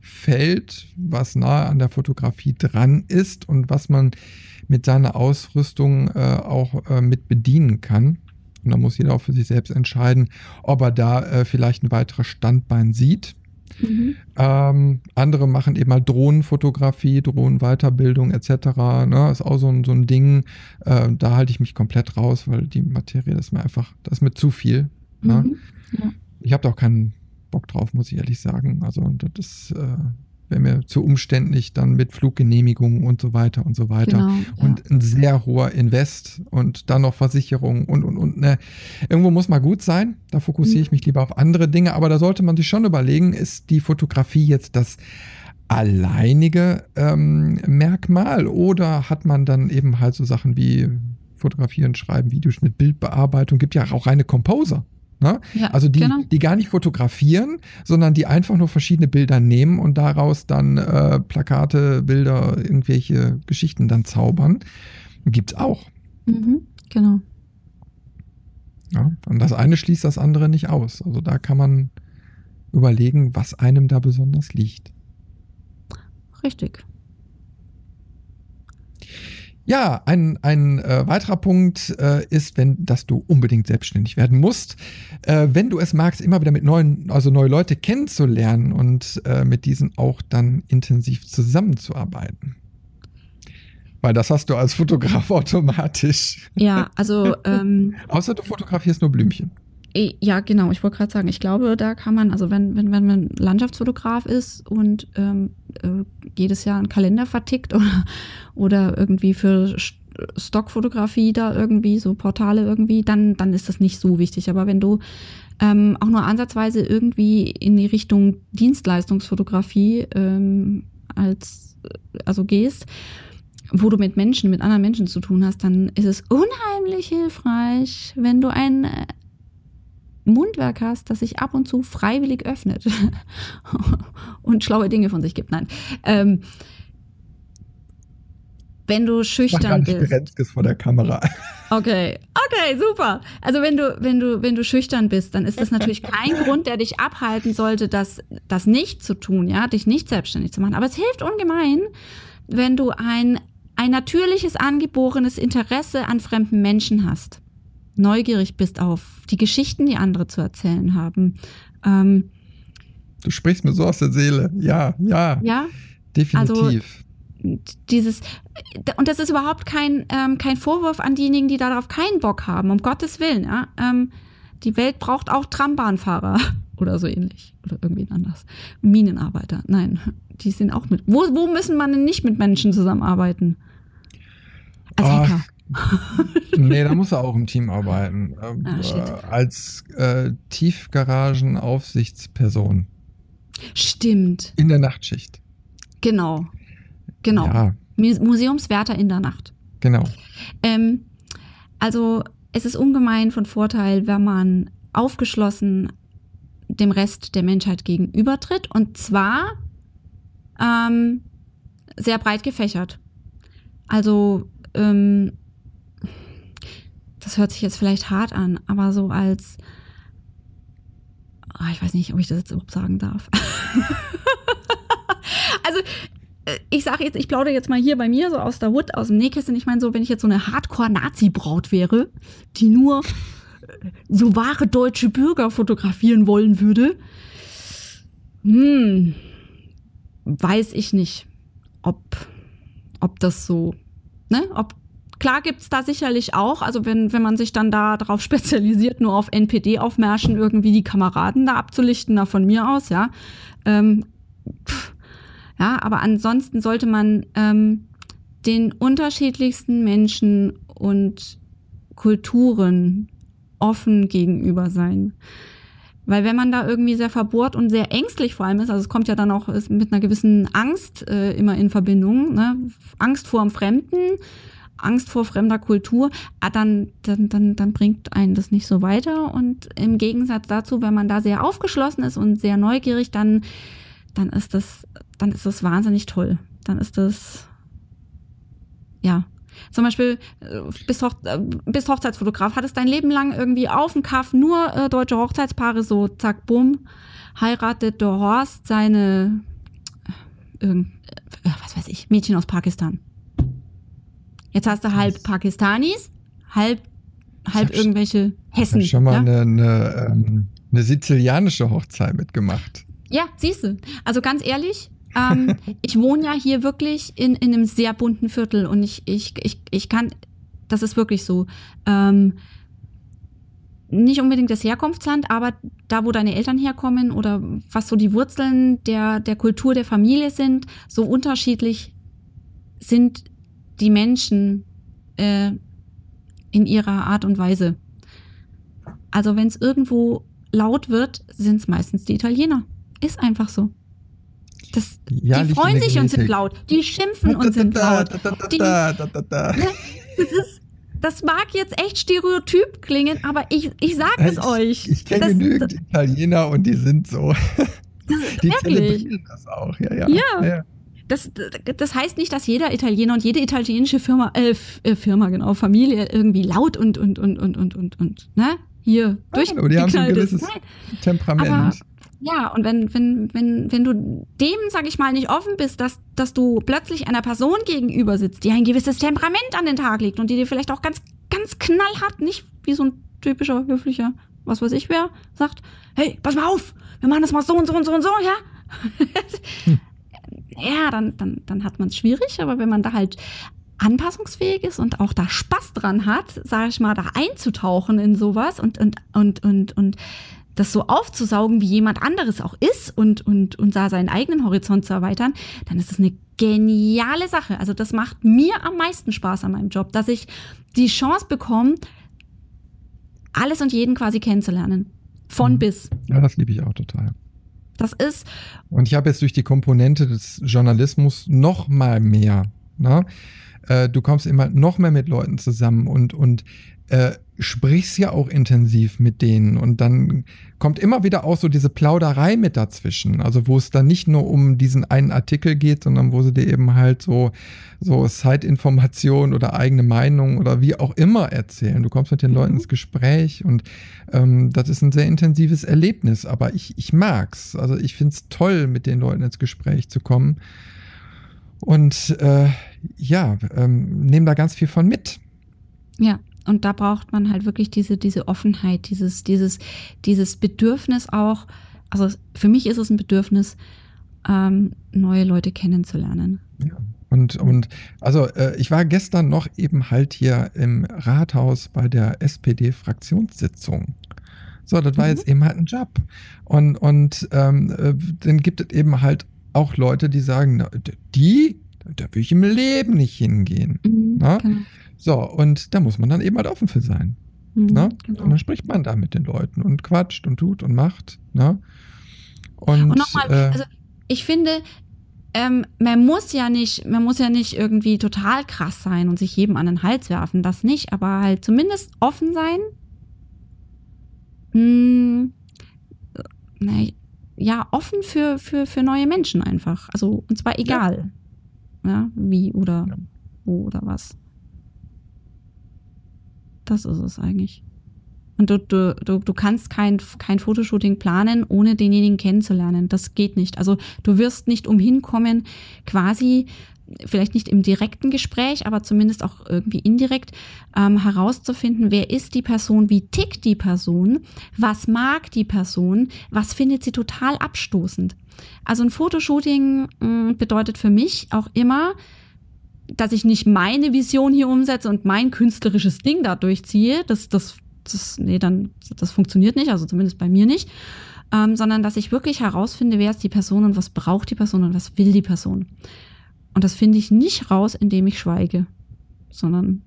Feld, was nahe an der Fotografie dran ist und was man mit seiner Ausrüstung äh, auch äh, mit bedienen kann. Und da muss jeder auch für sich selbst entscheiden, ob er da äh, vielleicht ein weiteres Standbein sieht. Mhm. Ähm, andere machen eben mal Drohnenfotografie, Drohnenweiterbildung etc. Ne? Ist auch so ein, so ein Ding. Äh, da halte ich mich komplett raus, weil die Materie, das ist mir einfach, das ist mir zu viel. Ne? Mhm. Ja. Ich habe da auch keinen Bock drauf, muss ich ehrlich sagen. Also das ist, äh, wäre mir zu umständlich dann mit Fluggenehmigungen und so weiter und so weiter. Genau, und ja. ein sehr hoher Invest und dann noch Versicherungen und, und, und. Ne. Irgendwo muss mal gut sein. Da fokussiere ich mhm. mich lieber auf andere Dinge. Aber da sollte man sich schon überlegen, ist die Fotografie jetzt das alleinige ähm, Merkmal oder hat man dann eben halt so Sachen wie Fotografieren, Schreiben, Videoschnitt, Bildbearbeitung, gibt ja auch reine Composer. Ne? Ja, also die, genau. die gar nicht fotografieren, sondern die einfach nur verschiedene Bilder nehmen und daraus dann äh, Plakate, Bilder, irgendwelche Geschichten dann zaubern. Gibt's auch. Mhm, genau. Ja, und das eine schließt das andere nicht aus. Also da kann man überlegen, was einem da besonders liegt. Richtig. Ja, ein, ein äh, weiterer Punkt äh, ist, wenn, dass du unbedingt selbstständig werden musst. Äh, wenn du es magst, immer wieder mit neuen, also neue Leute kennenzulernen und äh, mit diesen auch dann intensiv zusammenzuarbeiten. Weil das hast du als Fotograf automatisch. Ja, also. Ähm, Außer du fotografierst nur Blümchen. Ja, genau. Ich wollte gerade sagen, ich glaube, da kann man, also wenn, wenn, wenn man Landschaftsfotograf ist und ähm, äh, jedes Jahr einen Kalender vertickt oder, oder irgendwie für Stockfotografie da irgendwie, so Portale irgendwie, dann, dann ist das nicht so wichtig. Aber wenn du ähm, auch nur ansatzweise irgendwie in die Richtung Dienstleistungsfotografie ähm, als, also gehst, wo du mit Menschen, mit anderen Menschen zu tun hast, dann ist es unheimlich hilfreich, wenn du ein Mundwerk hast, das sich ab und zu freiwillig öffnet und schlaue Dinge von sich gibt. Nein. Ähm, wenn du schüchtern bist. Berenzkes vor der Kamera. Okay, okay, super. Also wenn du, wenn du, wenn du schüchtern bist, dann ist das natürlich kein Grund, der dich abhalten sollte, das, das nicht zu tun, ja, dich nicht selbstständig zu machen. Aber es hilft ungemein, wenn du ein, ein natürliches, angeborenes Interesse an fremden Menschen hast. Neugierig bist auf die Geschichten, die andere zu erzählen haben. Ähm, du sprichst mir so aus der Seele. Ja, ja. Ja. Definitiv. Also, dieses, und das ist überhaupt kein, ähm, kein Vorwurf an diejenigen, die darauf keinen Bock haben, um Gottes Willen. Ja? Ähm, die Welt braucht auch Trambahnfahrer oder so ähnlich. Oder irgendwie anders. Minenarbeiter. Nein, die sind auch mit. Wo, wo müssen man denn nicht mit Menschen zusammenarbeiten? Als Hacker. Nee, da muss er auch im Team arbeiten. Ähm, ah, äh, als äh, Tiefgaragenaufsichtsperson. Stimmt. In der Nachtschicht. Genau. Genau. Ja. Museumswärter in der Nacht. Genau. Ähm, also es ist ungemein von Vorteil, wenn man aufgeschlossen dem Rest der Menschheit gegenübertritt und zwar ähm, sehr breit gefächert. Also ähm, das hört sich jetzt vielleicht hart an, aber so als oh, ich weiß nicht, ob ich das jetzt überhaupt sagen darf. also äh, ich sage jetzt, ich plaudere jetzt mal hier bei mir so aus der Hut, aus dem Nähkästchen. Ich meine so, wenn ich jetzt so eine Hardcore-Nazi-Braut wäre, die nur äh, so wahre deutsche Bürger fotografieren wollen würde, hm, weiß ich nicht, ob, ob das so, ne, ob Klar gibt's da sicherlich auch, also wenn, wenn man sich dann da darauf spezialisiert, nur auf NPD-Aufmärschen irgendwie die Kameraden da abzulichten, da von mir aus, ja. Ähm, pff, ja, aber ansonsten sollte man ähm, den unterschiedlichsten Menschen und Kulturen offen gegenüber sein. Weil wenn man da irgendwie sehr verbohrt und sehr ängstlich vor allem ist, also es kommt ja dann auch mit einer gewissen Angst äh, immer in Verbindung, ne? Angst vor dem Fremden, Angst vor fremder Kultur, ah, dann, dann, dann, dann bringt einen das nicht so weiter. Und im Gegensatz dazu, wenn man da sehr aufgeschlossen ist und sehr neugierig, dann, dann ist das dann ist das wahnsinnig toll. Dann ist das, ja. Zum Beispiel, äh, bist, Hoch, äh, bist Hochzeitsfotograf, hattest dein Leben lang irgendwie auf dem Kaff nur äh, deutsche Hochzeitspaare, so zack, bumm, heiratet der Horst seine, äh, äh, was weiß ich, Mädchen aus Pakistan. Jetzt hast du halb Pakistanis, halb, halb irgendwelche Hessen. Ich habe schon mal ja? eine, eine, ähm, eine sizilianische Hochzeit mitgemacht. Ja, siehst du. Also ganz ehrlich, ähm, ich wohne ja hier wirklich in, in einem sehr bunten Viertel und ich, ich, ich, ich kann, das ist wirklich so. Ähm, nicht unbedingt das Herkunftsland, aber da, wo deine Eltern herkommen oder was so die Wurzeln der, der Kultur der Familie sind, so unterschiedlich sind die Menschen äh, in ihrer Art und Weise. Also wenn es irgendwo laut wird, sind es meistens die Italiener. Ist einfach so. Das, ja, die freuen sich und sind laut. Die schimpfen und sind laut. Die, das, ist, das mag jetzt echt stereotyp klingen, aber ich, ich sag es ich, euch. Ich kenne genügend Italiener und die sind so. die zelebrieren das auch. Ja, ja. ja. ja. Das, das heißt nicht, dass jeder Italiener und jede italienische Firma, äh, äh Firma, genau, Familie irgendwie laut und, und, und, und, und, und, und, ne? Hier durch. aber die haben so ein gewisses Temperament. Aber, ja, und wenn, wenn, wenn, wenn du dem, sag ich mal, nicht offen bist, dass, dass du plötzlich einer Person gegenüber sitzt, die ein gewisses Temperament an den Tag legt und die dir vielleicht auch ganz, ganz knallhart, nicht wie so ein typischer, höflicher, was weiß ich wer, sagt, hey, pass mal auf, wir machen das mal so und so und so und so, ja? hm. Ja, dann, dann, dann hat man es schwierig, aber wenn man da halt anpassungsfähig ist und auch da Spaß dran hat, sage ich mal, da einzutauchen in sowas und, und, und, und, und das so aufzusaugen, wie jemand anderes auch ist und, und, und da seinen eigenen Horizont zu erweitern, dann ist das eine geniale Sache. Also das macht mir am meisten Spaß an meinem Job, dass ich die Chance bekomme, alles und jeden quasi kennenzulernen. Von mhm. bis. Ja, das liebe ich auch total. Das ist. Und ich habe jetzt durch die Komponente des Journalismus noch mal mehr. Ne? Äh, du kommst immer noch mehr mit Leuten zusammen und, und äh, sprichst ja auch intensiv mit denen und dann kommt immer wieder auch so diese Plauderei mit dazwischen. Also wo es dann nicht nur um diesen einen Artikel geht, sondern wo sie dir eben halt so, so Side-Informationen oder eigene Meinung oder wie auch immer erzählen. Du kommst mit den Leuten mhm. ins Gespräch und ähm, das ist ein sehr intensives Erlebnis. Aber ich, ich mag's. Also ich find's toll, mit den Leuten ins Gespräch zu kommen. Und äh, ja, ähm, nehme da ganz viel von mit. Ja, und da braucht man halt wirklich diese, diese Offenheit, dieses, dieses, dieses Bedürfnis auch. Also für mich ist es ein Bedürfnis, ähm, neue Leute kennenzulernen. Ja. Und, und also äh, ich war gestern noch eben halt hier im Rathaus bei der SPD-Fraktionssitzung. So, das war mhm. jetzt eben halt ein Job. Und, und ähm, äh, dann gibt es eben halt auch Leute, die sagen, na, die, da will ich im Leben nicht hingehen. Mhm, genau. So, und da muss man dann eben halt offen für sein. Mhm, ne? genau. Und dann spricht man da mit den Leuten und quatscht und tut und macht. Ne? Und, und nochmal, äh, also ich finde, ähm, man muss ja nicht, man muss ja nicht irgendwie total krass sein und sich jedem an den Hals werfen, das nicht, aber halt zumindest offen sein. Hm, na, ja, offen für, für, für neue Menschen einfach. Also, und zwar egal. Ja, ja wie oder ja. wo oder was. Das ist es eigentlich. Und du, du, du, du kannst kein, kein Fotoshooting planen, ohne denjenigen kennenzulernen. Das geht nicht. Also du wirst nicht umhin kommen, quasi, vielleicht nicht im direkten Gespräch, aber zumindest auch irgendwie indirekt ähm, herauszufinden, wer ist die Person, wie tickt die Person, was mag die Person, was findet sie total abstoßend. Also ein Fotoshooting mh, mm, bedeutet für mich auch immer, dass ich nicht meine Vision hier umsetze und mein künstlerisches Ding da durchziehe, das, das, das, nee, dann, das funktioniert nicht, also zumindest bei mir nicht, ähm, sondern dass ich wirklich herausfinde, wer ist die Person und was braucht die Person und was will die Person. Und das finde ich nicht raus, indem ich schweige, sondern,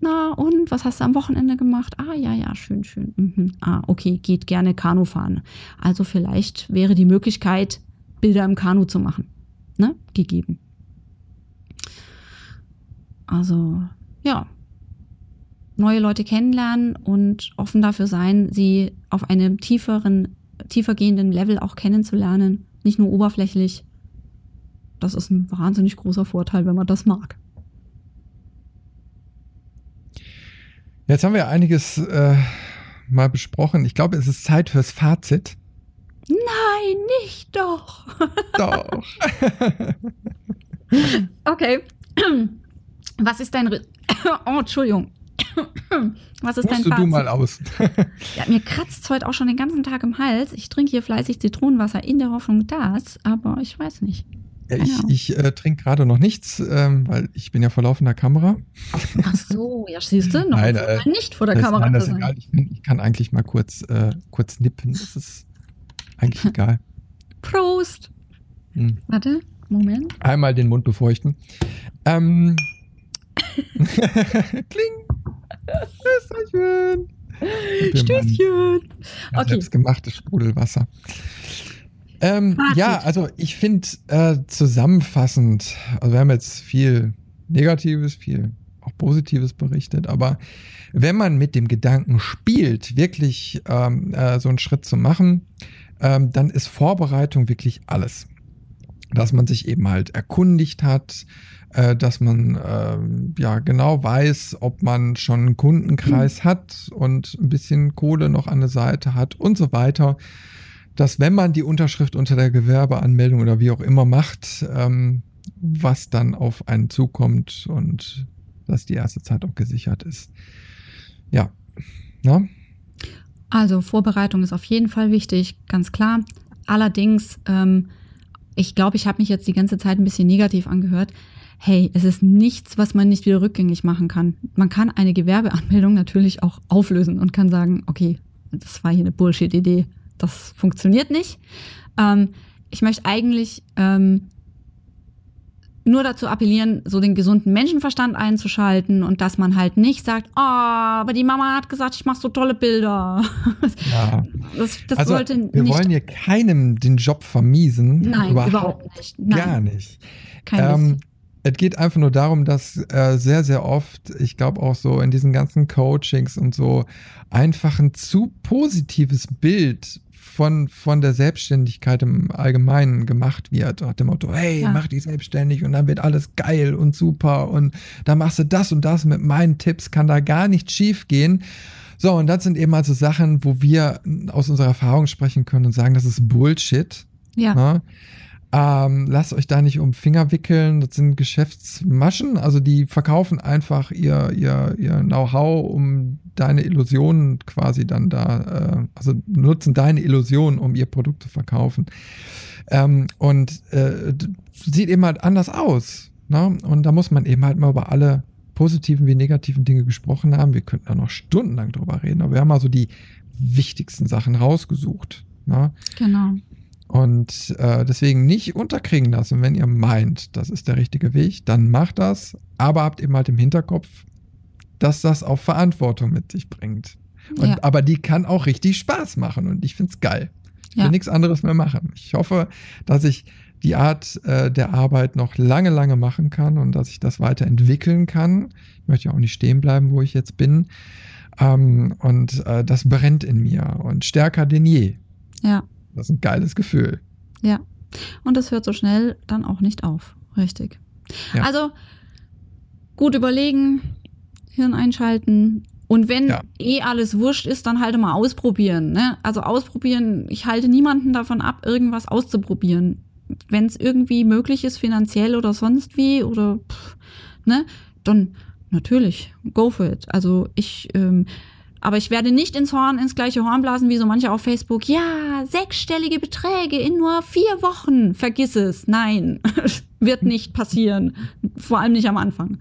na und, was hast du am Wochenende gemacht? Ah, ja, ja, schön, schön. Mhm. Ah, okay, geht gerne Kanu fahren. Also vielleicht wäre die Möglichkeit, Bilder im Kanu zu machen, ne, gegeben. Also ja, neue Leute kennenlernen und offen dafür sein, sie auf einem tieferen, tiefer gehenden Level auch kennenzulernen, nicht nur oberflächlich. Das ist ein wahnsinnig großer Vorteil, wenn man das mag. Jetzt haben wir einiges äh, mal besprochen. Ich glaube, es ist Zeit fürs Fazit. Nein, nicht doch. Doch. okay. Was ist dein. Re oh, Entschuldigung. Was ist Hust dein Fazit? du mal aus. ja, mir kratzt heute auch schon den ganzen Tag im Hals. Ich trinke hier fleißig Zitronenwasser in der Hoffnung, das, aber ich weiß nicht. Ja, ich, ich äh, trinke gerade noch nichts, ähm, weil ich bin ja vor laufender Kamera. Ach so, ja, siehst du, noch nein, äh, nicht vor der Kamera nein, das ist egal. Ich, ich, kann eigentlich mal kurz, äh, kurz nippen. Das ist eigentlich egal. Prost! Hm. Warte, Moment. Einmal den Mund befeuchten. Ähm, Kling. Stößchen. Stößchen. Okay. Selbstgemachtes Sprudelwasser. Ähm, ja, also ich finde äh, zusammenfassend, also wir haben jetzt viel Negatives, viel auch Positives berichtet, aber wenn man mit dem Gedanken spielt, wirklich ähm, äh, so einen Schritt zu machen, ähm, dann ist Vorbereitung wirklich alles. Dass man sich eben halt erkundigt hat, äh, dass man äh, ja genau weiß, ob man schon einen Kundenkreis mhm. hat und ein bisschen Kohle noch an der Seite hat und so weiter. Dass wenn man die Unterschrift unter der Gewerbeanmeldung oder wie auch immer macht, ähm, was dann auf einen zukommt und dass die erste Zeit auch gesichert ist. Ja. Na? Also Vorbereitung ist auf jeden Fall wichtig, ganz klar. Allerdings, ähm, ich glaube, ich habe mich jetzt die ganze Zeit ein bisschen negativ angehört hey, es ist nichts, was man nicht wieder rückgängig machen kann. Man kann eine Gewerbeanmeldung natürlich auch auflösen und kann sagen, okay, das war hier eine Bullshit-Idee, das funktioniert nicht. Ähm, ich möchte eigentlich ähm, nur dazu appellieren, so den gesunden Menschenverstand einzuschalten und dass man halt nicht sagt, oh, aber die Mama hat gesagt, ich mache so tolle Bilder. Ja. Das, das also, sollte wir wollen hier keinem den Job vermiesen. Nein, überhaupt, überhaupt nicht. Nein. Gar nicht. Kein ähm, es geht einfach nur darum, dass äh, sehr, sehr oft, ich glaube auch so in diesen ganzen Coachings und so, einfach ein zu positives Bild von, von der Selbstständigkeit im Allgemeinen gemacht wird. Nach dem Motto, hey, ja. mach dich selbstständig und dann wird alles geil und super und dann machst du das und das mit meinen Tipps, kann da gar nicht schief gehen. So, und das sind eben also Sachen, wo wir aus unserer Erfahrung sprechen können und sagen, das ist Bullshit. Ja. Ne? Ähm, lasst euch da nicht um Finger wickeln. Das sind Geschäftsmaschen. Also die verkaufen einfach ihr, ihr, ihr Know-how, um deine Illusionen quasi dann da, äh, also nutzen deine Illusionen, um ihr Produkt zu verkaufen. Ähm, und äh, sieht eben halt anders aus. Ne? Und da muss man eben halt mal über alle positiven wie negativen Dinge gesprochen haben. Wir könnten da noch stundenlang drüber reden, aber wir haben mal so die wichtigsten Sachen rausgesucht. Ne? Genau. Und äh, deswegen nicht unterkriegen lassen, wenn ihr meint, das ist der richtige Weg, dann macht das, aber habt eben halt im Hinterkopf, dass das auch Verantwortung mit sich bringt. Und, ja. Aber die kann auch richtig Spaß machen und ich finde es geil. Ich will ja. nichts anderes mehr machen. Ich hoffe, dass ich die Art äh, der Arbeit noch lange, lange machen kann und dass ich das weiterentwickeln kann. Ich möchte ja auch nicht stehen bleiben, wo ich jetzt bin. Ähm, und äh, das brennt in mir und stärker denn je. Ja. Das ist ein geiles Gefühl. Ja. Und das hört so schnell dann auch nicht auf. Richtig. Ja. Also gut überlegen, Hirn einschalten. Und wenn ja. eh alles wurscht ist, dann halt mal ausprobieren. Ne? Also ausprobieren, ich halte niemanden davon ab, irgendwas auszuprobieren. Wenn es irgendwie möglich ist, finanziell oder sonst wie, oder pff, ne, dann natürlich, go for it. Also ich ähm, aber ich werde nicht ins Horn, ins gleiche Horn blasen wie so manche auf Facebook. Ja, sechsstellige Beträge in nur vier Wochen. Vergiss es. Nein, wird nicht passieren. Vor allem nicht am Anfang.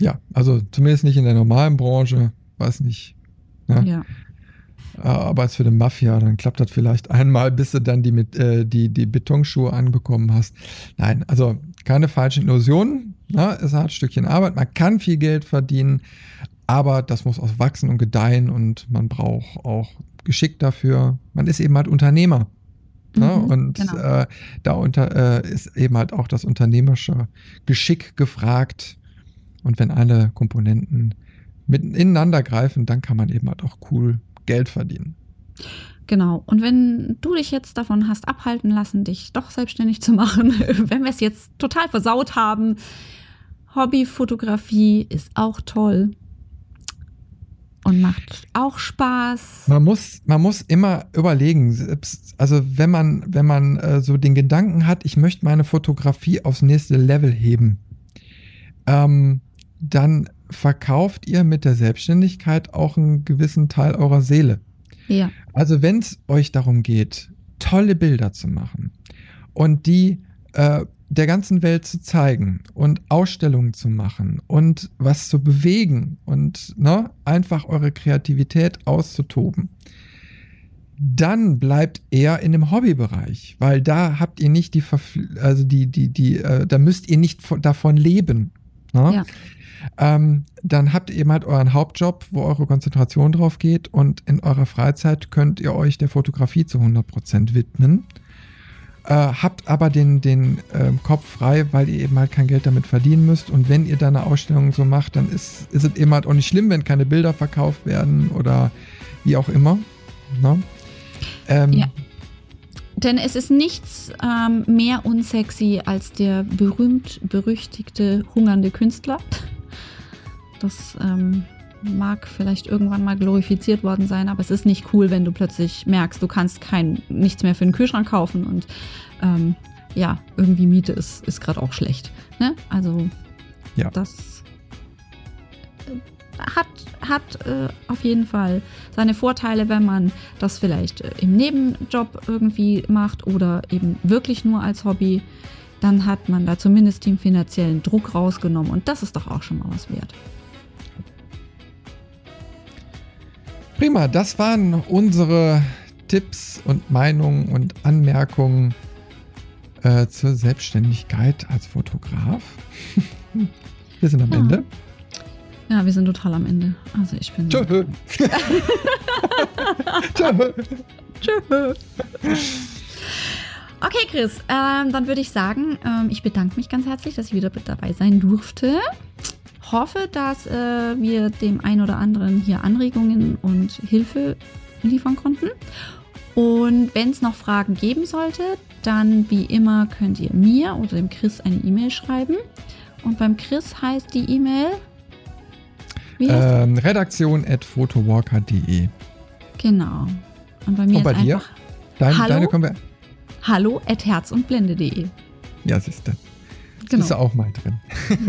Ja, also zumindest nicht in der normalen Branche. Weiß nicht. Ne? Ja. Aber als für den Mafia, dann klappt das vielleicht einmal, bis du dann die, mit, äh, die, die Betonschuhe anbekommen hast. Nein, also keine falschen Illusionen. Ne? Es hat ein Stückchen Arbeit, man kann viel Geld verdienen, aber das muss auch wachsen und gedeihen und man braucht auch Geschick dafür. Man ist eben halt Unternehmer. Ne? Mhm, und genau. äh, da unter, äh, ist eben halt auch das unternehmerische Geschick gefragt. Und wenn alle Komponenten mit ineinander greifen, dann kann man eben halt auch cool Geld verdienen. Genau. Und wenn du dich jetzt davon hast abhalten lassen, dich doch selbstständig zu machen, wenn wir es jetzt total versaut haben, Hobbyfotografie ist auch toll und macht auch Spaß. Man muss, man muss immer überlegen, also wenn man, wenn man äh, so den Gedanken hat, ich möchte meine Fotografie aufs nächste Level heben, ähm, dann verkauft ihr mit der Selbstständigkeit auch einen gewissen Teil eurer Seele. Ja. Also wenn es euch darum geht, tolle Bilder zu machen und die äh, der ganzen Welt zu zeigen und Ausstellungen zu machen und was zu bewegen und ne, einfach eure Kreativität auszutoben, dann bleibt eher in dem Hobbybereich, weil da habt ihr nicht die, Verfl also die, die, die, äh, da müsst ihr nicht davon leben. Ne? Ja. Ähm, dann habt ihr eben halt euren Hauptjob, wo eure Konzentration drauf geht und in eurer Freizeit könnt ihr euch der Fotografie zu 100% widmen äh, habt aber den, den äh, Kopf frei, weil ihr eben halt kein Geld damit verdienen müsst. Und wenn ihr da eine Ausstellung so macht, dann ist, ist es eben halt auch nicht schlimm, wenn keine Bilder verkauft werden oder wie auch immer. Ne? Ähm, ja. Denn es ist nichts ähm, mehr unsexy als der berühmt-berüchtigte hungernde Künstler. Das ähm, mag vielleicht irgendwann mal glorifiziert worden sein, aber es ist nicht cool, wenn du plötzlich merkst, du kannst kein, nichts mehr für den Kühlschrank kaufen und ähm, ja, irgendwie Miete ist, ist gerade auch schlecht. Ne? Also ja. das hat, hat äh, auf jeden Fall seine Vorteile, wenn man das vielleicht äh, im Nebenjob irgendwie macht oder eben wirklich nur als Hobby. Dann hat man da zumindest den finanziellen Druck rausgenommen und das ist doch auch schon mal was wert. Prima, das waren unsere Tipps und Meinungen und Anmerkungen äh, zur Selbstständigkeit als Fotograf. wir sind am ja. Ende. Ja, wir sind total am Ende. Also ich bin. Tschö. Tschö. Tschö. Okay, Chris, ähm, dann würde ich sagen, ähm, ich bedanke mich ganz herzlich, dass ich wieder dabei sein durfte. Hoffe, dass äh, wir dem einen oder anderen hier Anregungen und Hilfe liefern konnten. Und wenn es noch Fragen geben sollte, dann wie immer könnt ihr mir oder dem Chris eine E-Mail schreiben. Und beim Chris heißt die E-Mail ähm, Redaktion at photowalker.de. Genau. Und bei mir Und bei ist dir? einfach Deine, Hallo? deine können wir. hallo at herzundblende.de. Ja, siehst du. Genau. Ist auch mal drin.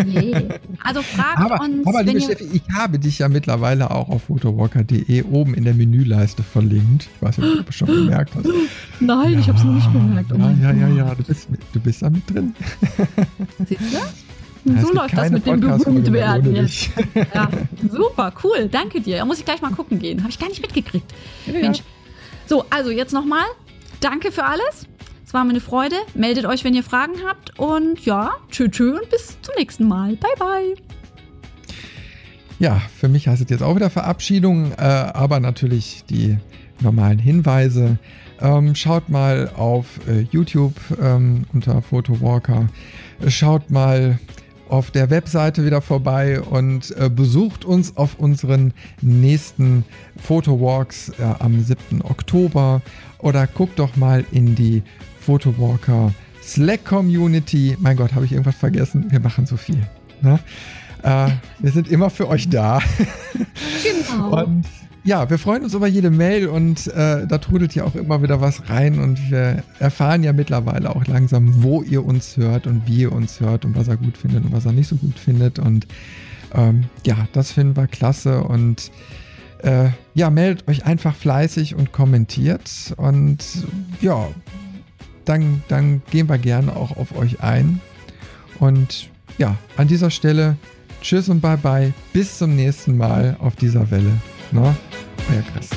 Yeah. Also fragt Aber, uns, aber liebe Steffi, ich habe dich ja mittlerweile auch auf photowalker.de oben in der Menüleiste verlinkt. Ich weiß nicht, ob du es schon gemerkt hast. Nein, ich habe es noch nicht bemerkt. Oh Ja, ja, ja, ja, du bist, du bist da mit drin. Siehst du? Ja, so läuft das mit dem berühmt werden jetzt. Ja, super, cool, danke dir. Da muss ich gleich mal gucken gehen. Habe ich gar nicht mitgekriegt. Ja. Mensch. So, also jetzt nochmal. Danke für alles. Es war mir eine Freude. Meldet euch, wenn ihr Fragen habt. Und ja, tschö, tschö und bis zum nächsten Mal. Bye, bye. Ja, für mich heißt es jetzt auch wieder Verabschiedung, äh, aber natürlich die normalen Hinweise. Ähm, schaut mal auf äh, YouTube ähm, unter Photowalker. Schaut mal auf der Webseite wieder vorbei und äh, besucht uns auf unseren nächsten Photowalks äh, am 7. Oktober oder guckt doch mal in die Photowalker Slack Community. Mein Gott, habe ich irgendwas vergessen? Wir machen so viel. Ne? Äh, wir sind immer für euch da. Genau. Und ja, wir freuen uns über jede Mail und äh, da trudelt ja auch immer wieder was rein und wir erfahren ja mittlerweile auch langsam, wo ihr uns hört und wie ihr uns hört und was er gut findet und was er nicht so gut findet. Und ähm, ja, das finden wir klasse und äh, ja, meldet euch einfach fleißig und kommentiert und ja, dann, dann gehen wir gerne auch auf euch ein. Und ja, an dieser Stelle Tschüss und bye bye. Bis zum nächsten Mal auf dieser Welle. Na, euer Chris.